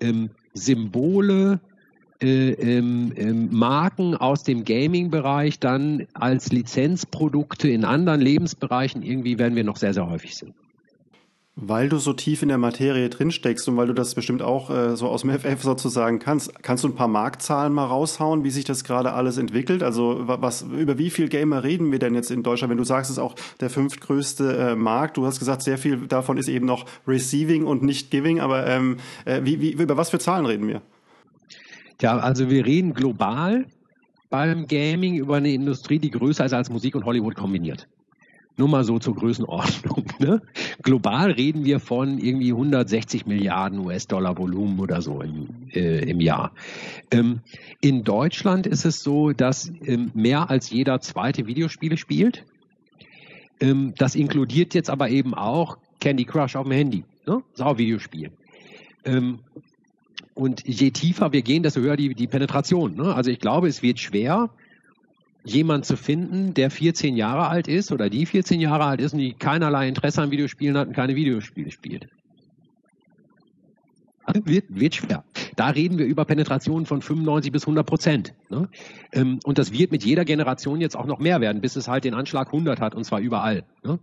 ähm, Symbole, äh, ähm, ähm, Marken aus dem Gaming-Bereich dann als Lizenzprodukte in anderen Lebensbereichen irgendwie werden wir noch sehr, sehr häufig sehen. Weil du so tief in der Materie drinsteckst und weil du das bestimmt auch äh, so aus dem FF sozusagen kannst, kannst du ein paar Marktzahlen mal raushauen, wie sich das gerade alles entwickelt? Also was über wie viel Gamer reden wir denn jetzt in Deutschland? Wenn du sagst, es ist auch der fünftgrößte äh, Markt, du hast gesagt, sehr viel davon ist eben noch Receiving und nicht Giving, aber ähm, äh, wie, wie, über was für Zahlen reden wir? Ja, also wir reden global beim Gaming über eine Industrie, die größer ist als Musik und Hollywood kombiniert. Nur mal so zur Größenordnung. [laughs] Ne? Global reden wir von irgendwie 160 Milliarden US-Dollar Volumen oder so im, äh, im Jahr. Ähm, in Deutschland ist es so, dass ähm, mehr als jeder zweite Videospiele spielt. Ähm, das inkludiert jetzt aber eben auch Candy Crush auf dem Handy. Ne? Auch Videospiel. Ähm, und je tiefer wir gehen, desto höher die, die Penetration. Ne? Also ich glaube, es wird schwer, jemand zu finden, der 14 Jahre alt ist oder die 14 Jahre alt ist und die keinerlei Interesse an Videospielen hat und keine Videospiele spielt. Also wird, wird schwer. Da reden wir über Penetrationen von 95 bis 100 Prozent. Ne? Ähm, und das wird mit jeder Generation jetzt auch noch mehr werden, bis es halt den Anschlag 100 hat und zwar überall. Ne?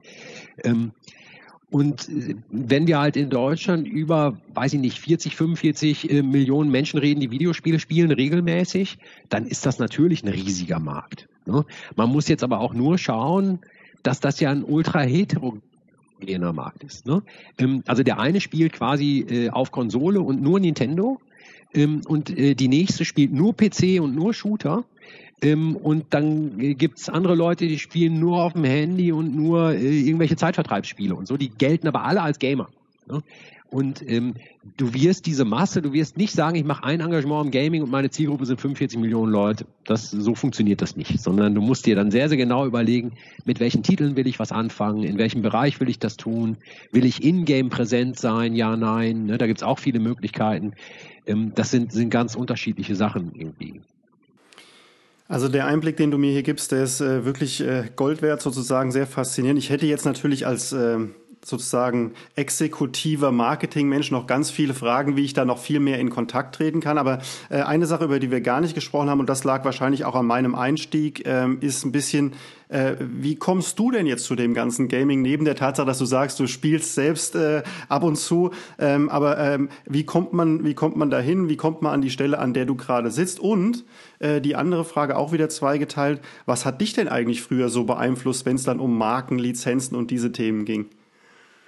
Und äh, wenn wir halt in Deutschland über, weiß ich nicht, 40, 45 äh, Millionen Menschen reden, die Videospiele spielen regelmäßig, dann ist das natürlich ein riesiger Markt. Ne? Man muss jetzt aber auch nur schauen, dass das ja ein ultra heterogener Markt ist. Ne? Ähm, also der eine spielt quasi äh, auf Konsole und nur Nintendo ähm, und die nächste spielt nur PC und nur Shooter. Ähm, und dann äh, gibt's andere Leute, die spielen nur auf dem Handy und nur äh, irgendwelche Zeitvertreibsspiele und so. Die gelten aber alle als Gamer. Ne? Und ähm, du wirst diese Masse, du wirst nicht sagen, ich mache ein Engagement im Gaming und meine Zielgruppe sind 45 Millionen Leute. Das, so funktioniert das nicht, sondern du musst dir dann sehr, sehr genau überlegen, mit welchen Titeln will ich was anfangen, in welchem Bereich will ich das tun, will ich in-game präsent sein, ja, nein. Ne? Da gibt's auch viele Möglichkeiten. Ähm, das sind, sind ganz unterschiedliche Sachen irgendwie. Also der Einblick, den du mir hier gibst, der ist äh, wirklich äh, Gold wert, sozusagen sehr faszinierend. Ich hätte jetzt natürlich als äh, sozusagen exekutiver Marketingmensch noch ganz viele Fragen, wie ich da noch viel mehr in Kontakt treten kann. Aber äh, eine Sache, über die wir gar nicht gesprochen haben, und das lag wahrscheinlich auch an meinem Einstieg, äh, ist ein bisschen äh, wie kommst du denn jetzt zu dem ganzen Gaming, neben der Tatsache, dass du sagst, du spielst selbst äh, ab und zu, ähm, aber ähm, wie kommt man, wie kommt man dahin, wie kommt man an die Stelle, an der du gerade sitzt? Und äh, die andere Frage auch wieder zweigeteilt, was hat dich denn eigentlich früher so beeinflusst, wenn es dann um Marken, Lizenzen und diese Themen ging?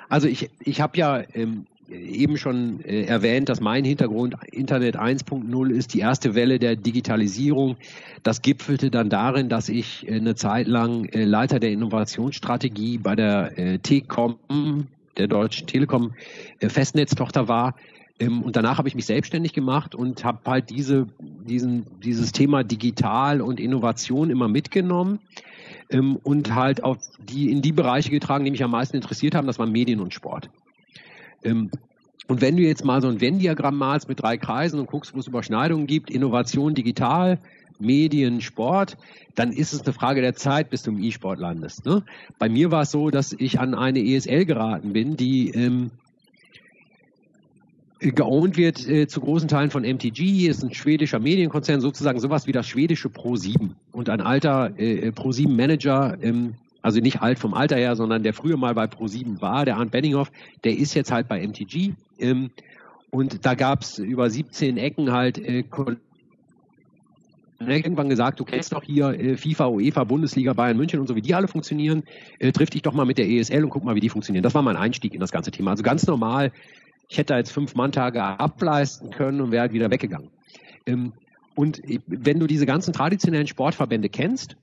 Also ich, ich habe ja ähm, eben schon äh, erwähnt, dass mein Hintergrund Internet 1.0 ist, die erste Welle der Digitalisierung. Das gipfelte dann darin, dass ich äh, eine Zeit lang äh, Leiter der Innovationsstrategie bei der äh, T-Com, der Deutschen Telekom äh, Festnetztochter war. Ähm, und danach habe ich mich selbstständig gemacht und habe halt diese, diesen, dieses Thema Digital und Innovation immer mitgenommen ähm, und halt auf die in die Bereiche getragen, die mich am meisten interessiert haben. Das waren Medien und Sport. Ähm, und wenn du jetzt mal so ein Venn-Diagramm malst mit drei Kreisen und guckst, wo es Überschneidungen gibt, Innovation digital, Medien, Sport, dann ist es eine Frage der Zeit, bis du im E-Sport landest. Ne? Bei mir war es so, dass ich an eine ESL geraten bin, die ähm, geowned wird äh, zu großen Teilen von MTG, ist ein schwedischer Medienkonzern, sozusagen sowas wie das schwedische Pro7. Und ein alter äh, Pro7-Manager ähm, also nicht alt vom Alter her, sondern der früher mal bei Pro7 war, der Arndt Benninghoff, der ist jetzt halt bei MTG. Ähm, und da gab es über 17 Ecken halt äh, irgendwann gesagt, du kennst doch hier äh, FIFA, UEFA, Bundesliga, Bayern München und so, wie die alle funktionieren. Äh, triff dich doch mal mit der ESL und guck mal, wie die funktionieren. Das war mein Einstieg in das ganze Thema. Also ganz normal. Ich hätte jetzt fünf Manntage ableisten können und wäre halt wieder weggegangen. Ähm, und wenn du diese ganzen traditionellen Sportverbände kennst,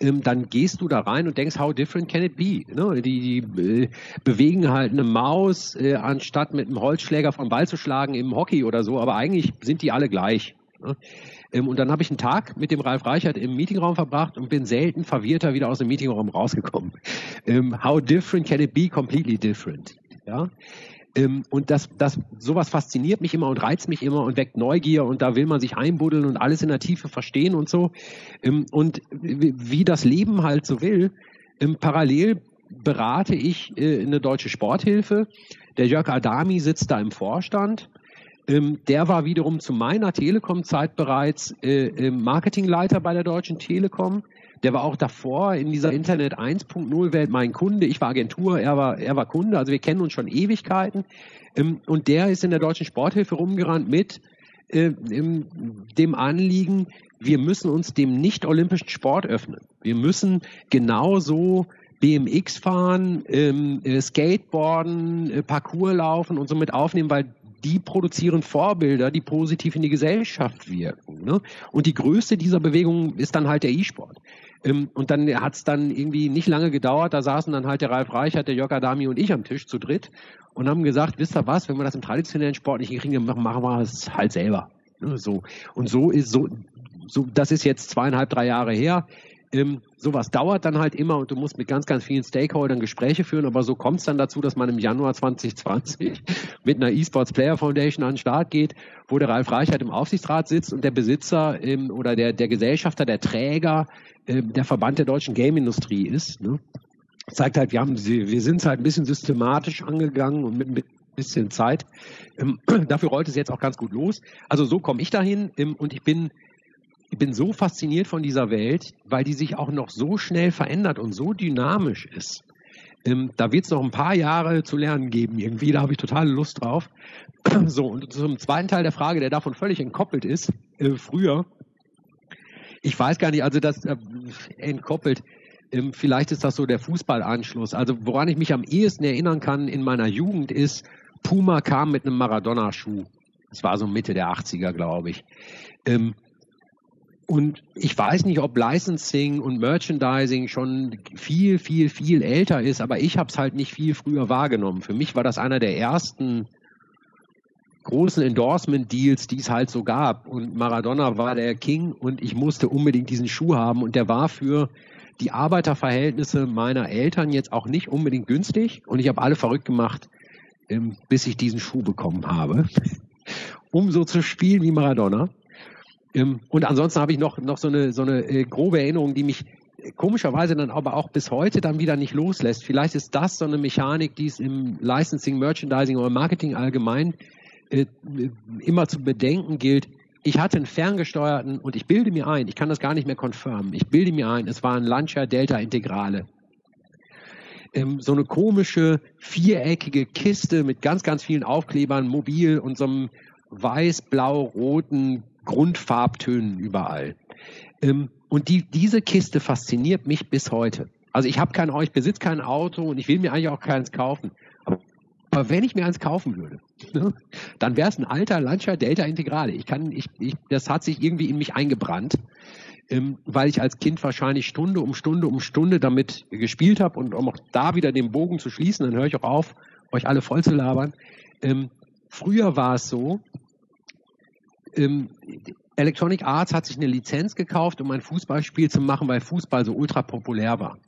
ähm, dann gehst du da rein und denkst, how different can it be? Ne? Die, die äh, bewegen halt eine Maus, äh, anstatt mit einem Holzschläger vom Ball zu schlagen im Hockey oder so, aber eigentlich sind die alle gleich. Ne? Ähm, und dann habe ich einen Tag mit dem Ralf Reichert im Meetingraum verbracht und bin selten verwirrter wieder aus dem Meetingraum rausgekommen. How different can it be? Completely different. Ja? Ähm, und das, das, sowas fasziniert mich immer und reizt mich immer und weckt Neugier und da will man sich einbuddeln und alles in der Tiefe verstehen und so. Ähm, und wie das Leben halt so will, ähm, parallel berate ich äh, eine deutsche Sporthilfe. Der Jörg Adami sitzt da im Vorstand. Der war wiederum zu meiner Telekom-Zeit bereits äh, Marketingleiter bei der Deutschen Telekom. Der war auch davor in dieser Internet 1.0 Welt mein Kunde. Ich war Agentur, er war, er war Kunde. Also wir kennen uns schon Ewigkeiten. Ähm, und der ist in der deutschen Sporthilfe rumgerannt mit äh, dem Anliegen, wir müssen uns dem nicht-olympischen Sport öffnen. Wir müssen genauso BMX fahren, ähm, äh, Skateboarden, äh, Parcours laufen und somit aufnehmen, weil die produzieren Vorbilder, die positiv in die Gesellschaft wirken. Ne? Und die größte dieser Bewegungen ist dann halt der E-Sport. Ähm, und dann hat es dann irgendwie nicht lange gedauert, da saßen dann halt der Ralf Reichert, der Jörg Adami und ich am Tisch zu dritt und haben gesagt, wisst ihr was, wenn wir das im traditionellen Sport nicht hinkriegen, machen wir es halt selber. So. Und so ist so, so, das ist jetzt zweieinhalb, drei Jahre her. Ähm, sowas dauert dann halt immer und du musst mit ganz, ganz vielen Stakeholdern Gespräche führen, aber so kommt es dann dazu, dass man im Januar 2020 [laughs] mit einer eSports Player Foundation an den Start geht, wo der Ralf Reichert im Aufsichtsrat sitzt und der Besitzer ähm, oder der, der Gesellschafter, der Träger, ähm, der Verband der deutschen Game-Industrie ist. Ne? Zeigt halt, wir, wir sind es halt ein bisschen systematisch angegangen und mit, mit bisschen Zeit. Ähm, [clears throat] dafür rollt es jetzt auch ganz gut los. Also so komme ich dahin ähm, und ich bin ich bin so fasziniert von dieser Welt, weil die sich auch noch so schnell verändert und so dynamisch ist. Ähm, da wird es noch ein paar Jahre zu lernen geben irgendwie, da habe ich total Lust drauf. [clears throat] So, und zum zweiten Teil der Frage, der davon völlig entkoppelt ist, äh, früher, ich weiß gar nicht, also das äh, entkoppelt, äh, vielleicht ist das so der Fußballanschluss. Also woran ich mich am ehesten erinnern kann in meiner Jugend ist, Puma kam mit einem Maradona-Schuh. Das war so Mitte der 80er, glaube ich. Ähm, und ich weiß nicht, ob Licensing und Merchandising schon viel, viel, viel älter ist, aber ich habe es halt nicht viel früher wahrgenommen. Für mich war das einer der ersten großen Endorsement-Deals, die es halt so gab. Und Maradona war der King und ich musste unbedingt diesen Schuh haben. Und der war für die Arbeiterverhältnisse meiner Eltern jetzt auch nicht unbedingt günstig. Und ich habe alle verrückt gemacht, ähm, bis ich diesen Schuh bekommen habe, [laughs] um so zu spielen wie Maradona. Ähm, und ansonsten habe ich noch, noch so eine, so eine äh, grobe Erinnerung, die mich komischerweise dann aber auch bis heute dann wieder nicht loslässt. Vielleicht ist das so eine Mechanik, die es im Licensing, Merchandising oder Marketing allgemein äh, immer zu bedenken gilt. Ich hatte einen ferngesteuerten und ich bilde mir ein, ich kann das gar nicht mehr confirmen, ich bilde mir ein, es war ein Lancia Delta Integrale. Ähm, so eine komische viereckige Kiste mit ganz, ganz vielen Aufklebern, mobil und so einem weiß-blau-roten Grundfarbtönen überall. Ähm, und die, diese Kiste fasziniert mich bis heute. Also ich habe kein, ich besitze kein Auto und ich will mir eigentlich auch keins kaufen. Aber, aber wenn ich mir eins kaufen würde, [laughs] ne, dann wäre es ein alter Lancia Delta Integrale. Ich kann, ich, ich, das hat sich irgendwie in mich eingebrannt, ähm, weil ich als Kind wahrscheinlich Stunde um Stunde um Stunde damit gespielt habe und um auch da wieder den Bogen zu schließen, dann höre ich auch auf, euch alle voll zu labern. Ähm, früher war es so, ähm, Electronic Arts hat sich eine Lizenz gekauft, um ein Fußballspiel zu machen, weil Fußball so ultra populär war.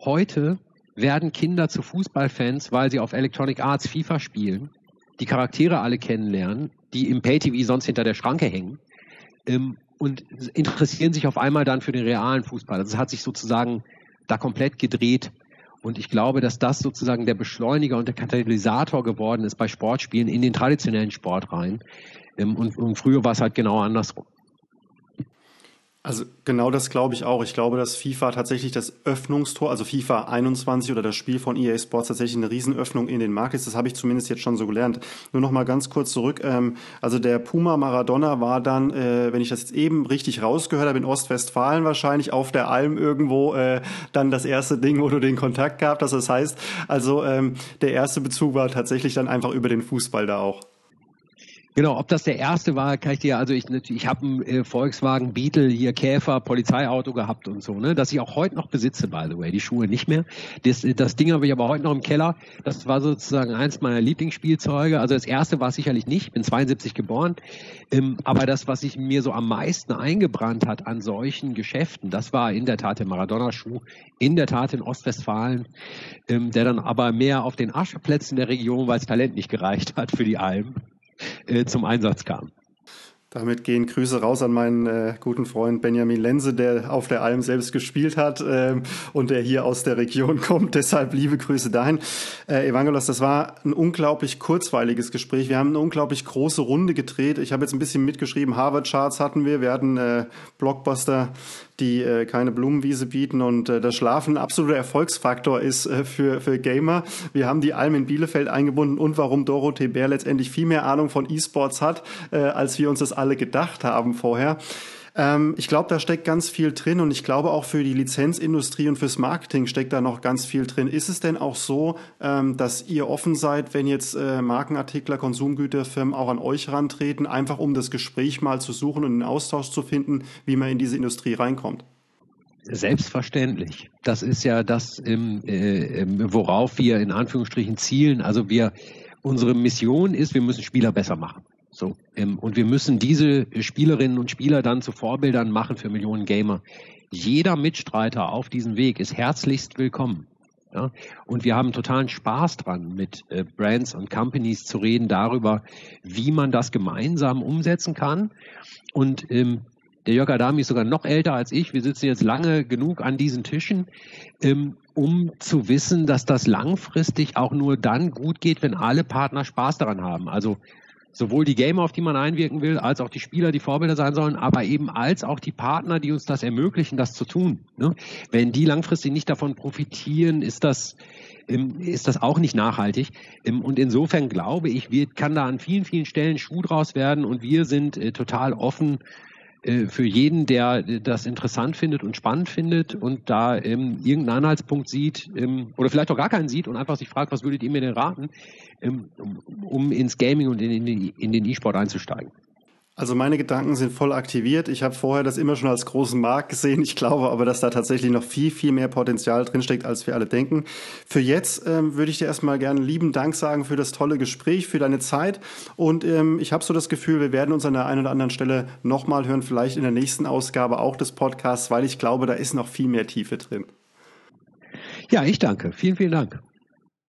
Heute werden Kinder zu Fußballfans, weil sie auf Electronic Arts FIFA spielen, die Charaktere alle kennenlernen, die im Pay-TV sonst hinter der Schranke hängen ähm, und interessieren sich auf einmal dann für den realen Fußball. Also hat sich sozusagen da komplett gedreht. Und ich glaube, dass das sozusagen der Beschleuniger und der Katalysator geworden ist bei Sportspielen in den traditionellen Sport rein. Ähm, und, und früher war es halt genau andersrum. Also genau das glaube ich auch. Ich glaube, dass FIFA tatsächlich das Öffnungstor, also FIFA 21 oder das Spiel von EA Sports tatsächlich eine Riesenöffnung in den Markt ist. Das habe ich zumindest jetzt schon so gelernt. Nur noch mal ganz kurz zurück. Ähm, also der Puma Maradona war dann, äh, wenn ich das jetzt eben richtig rausgehört habe, in Ostwestfalen wahrscheinlich auf der Alm irgendwo äh, dann das erste Ding, wo du den Kontakt gehabt hast. Das heißt, also ähm, der erste Bezug war tatsächlich dann einfach über den Fußball da auch. Genau, ob das der erste war, kann ich dir, also ich, ich habe einen äh, Volkswagen Beetle, hier Käfer, Polizeiauto gehabt und so, ne, das ich auch heute noch besitze, by the way, die Schuhe nicht mehr. Das, das Ding habe ich aber heute noch im Keller. Das war sozusagen eins meiner Lieblingsspielzeuge. Also das erste war sicherlich nicht, bin 72 geboren, ähm, aber das, was sich mir so am meisten eingebrannt hat an solchen Geschäften, das war in der Tat der Maradona-Schuh, in der Tat in Ostwestfalen, ähm, der dann aber mehr auf den Ascheplätzen der Region, weil das Talent nicht gereicht hat für die Alm äh, zum Einsatz kam. Damit gehen Grüße raus an meinen äh, guten Freund Benjamin Lenze, der auf der Alm selbst gespielt hat ähm, und der hier aus der Region [laughs] kommt. Deshalb liebe Grüße dahin. Äh, Evangelos, das war ein unglaublich kurzweiliges Gespräch. Wir haben eine unglaublich große Runde gedreht. Ich habe jetzt ein bisschen mitgeschrieben, Harvard-Charts hatten wir. Wir hatten äh, Blockbuster die äh, keine Blumenwiese bieten und äh, das Schlafen ein absoluter Erfolgsfaktor ist äh, für, für Gamer. Wir haben die Alm in Bielefeld eingebunden und warum Dorothee Bär letztendlich viel mehr Ahnung von E-Sports hat, äh, als wir uns das alle gedacht haben vorher. Ähm, ich glaube, da steckt ganz viel drin und ich glaube auch für die Lizenzindustrie und fürs Marketing steckt da noch ganz viel drin. Ist es denn auch so, ähm, dass ihr offen seid, wenn jetzt äh, Markenartikler, Konsumgüterfirmen auch an euch rantreten, einfach um das Gespräch mal zu suchen und einen Austausch zu finden, wie man in diese Industrie reinkommt? Selbstverständlich. Das ist ja das, ähm, äh, worauf wir in Anführungsstrichen zielen. Also wir, unsere Mission ist, wir müssen Spieler besser machen. So, ähm, und wir müssen diese Spielerinnen und Spieler dann zu Vorbildern machen für Millionen Gamer. Jeder Mitstreiter auf diesem Weg ist herzlichst willkommen. Ja? Und wir haben totalen Spaß dran, mit äh, Brands und Companies zu reden darüber, wie man das gemeinsam umsetzen kann. Und ähm, der Jörg Adami ist sogar noch älter als ich. Wir sitzen jetzt lange genug an diesen Tischen, ähm, um zu wissen, dass das langfristig auch nur dann gut geht, wenn alle Partner Spaß daran haben. Also sowohl die Gamer, auf die man einwirken will, als auch die Spieler, die Vorbilder sein sollen, aber eben als auch die Partner, die uns das ermöglichen, das zu tun. Ne? Wenn die langfristig nicht davon profitieren, ist das ähm, ist das auch nicht nachhaltig. Ähm, und insofern glaube ich, wir kann da an vielen, vielen Stellen Schuh draus werden und wir sind äh, total offen für jeden, der das interessant findet und spannend findet und da ähm, irgendeinen Anhaltspunkt sieht ähm, oder vielleicht auch gar keinen sieht und einfach sich fragt, was würdet ihr mir denn raten, ähm, um ins Gaming und in, in, in den E-Sport einzusteigen. Also meine Gedanken sind voll aktiviert. Ich habe vorher das immer schon als großen Markt gesehen. Ich glaube aber, dass da tatsächlich noch viel, viel mehr Potenzial drinsteckt, als wir alle denken. Für jetzt ähm, würde ich dir erstmal gerne lieben Dank sagen für das tolle Gespräch, für deine Zeit. Und ähm, ich habe so das Gefühl, wir werden uns an der einen oder anderen Stelle nochmal hören, vielleicht in der nächsten Ausgabe auch des Podcasts, weil ich glaube, da ist noch viel mehr Tiefe drin. Ja, ich danke. Vielen, vielen Dank.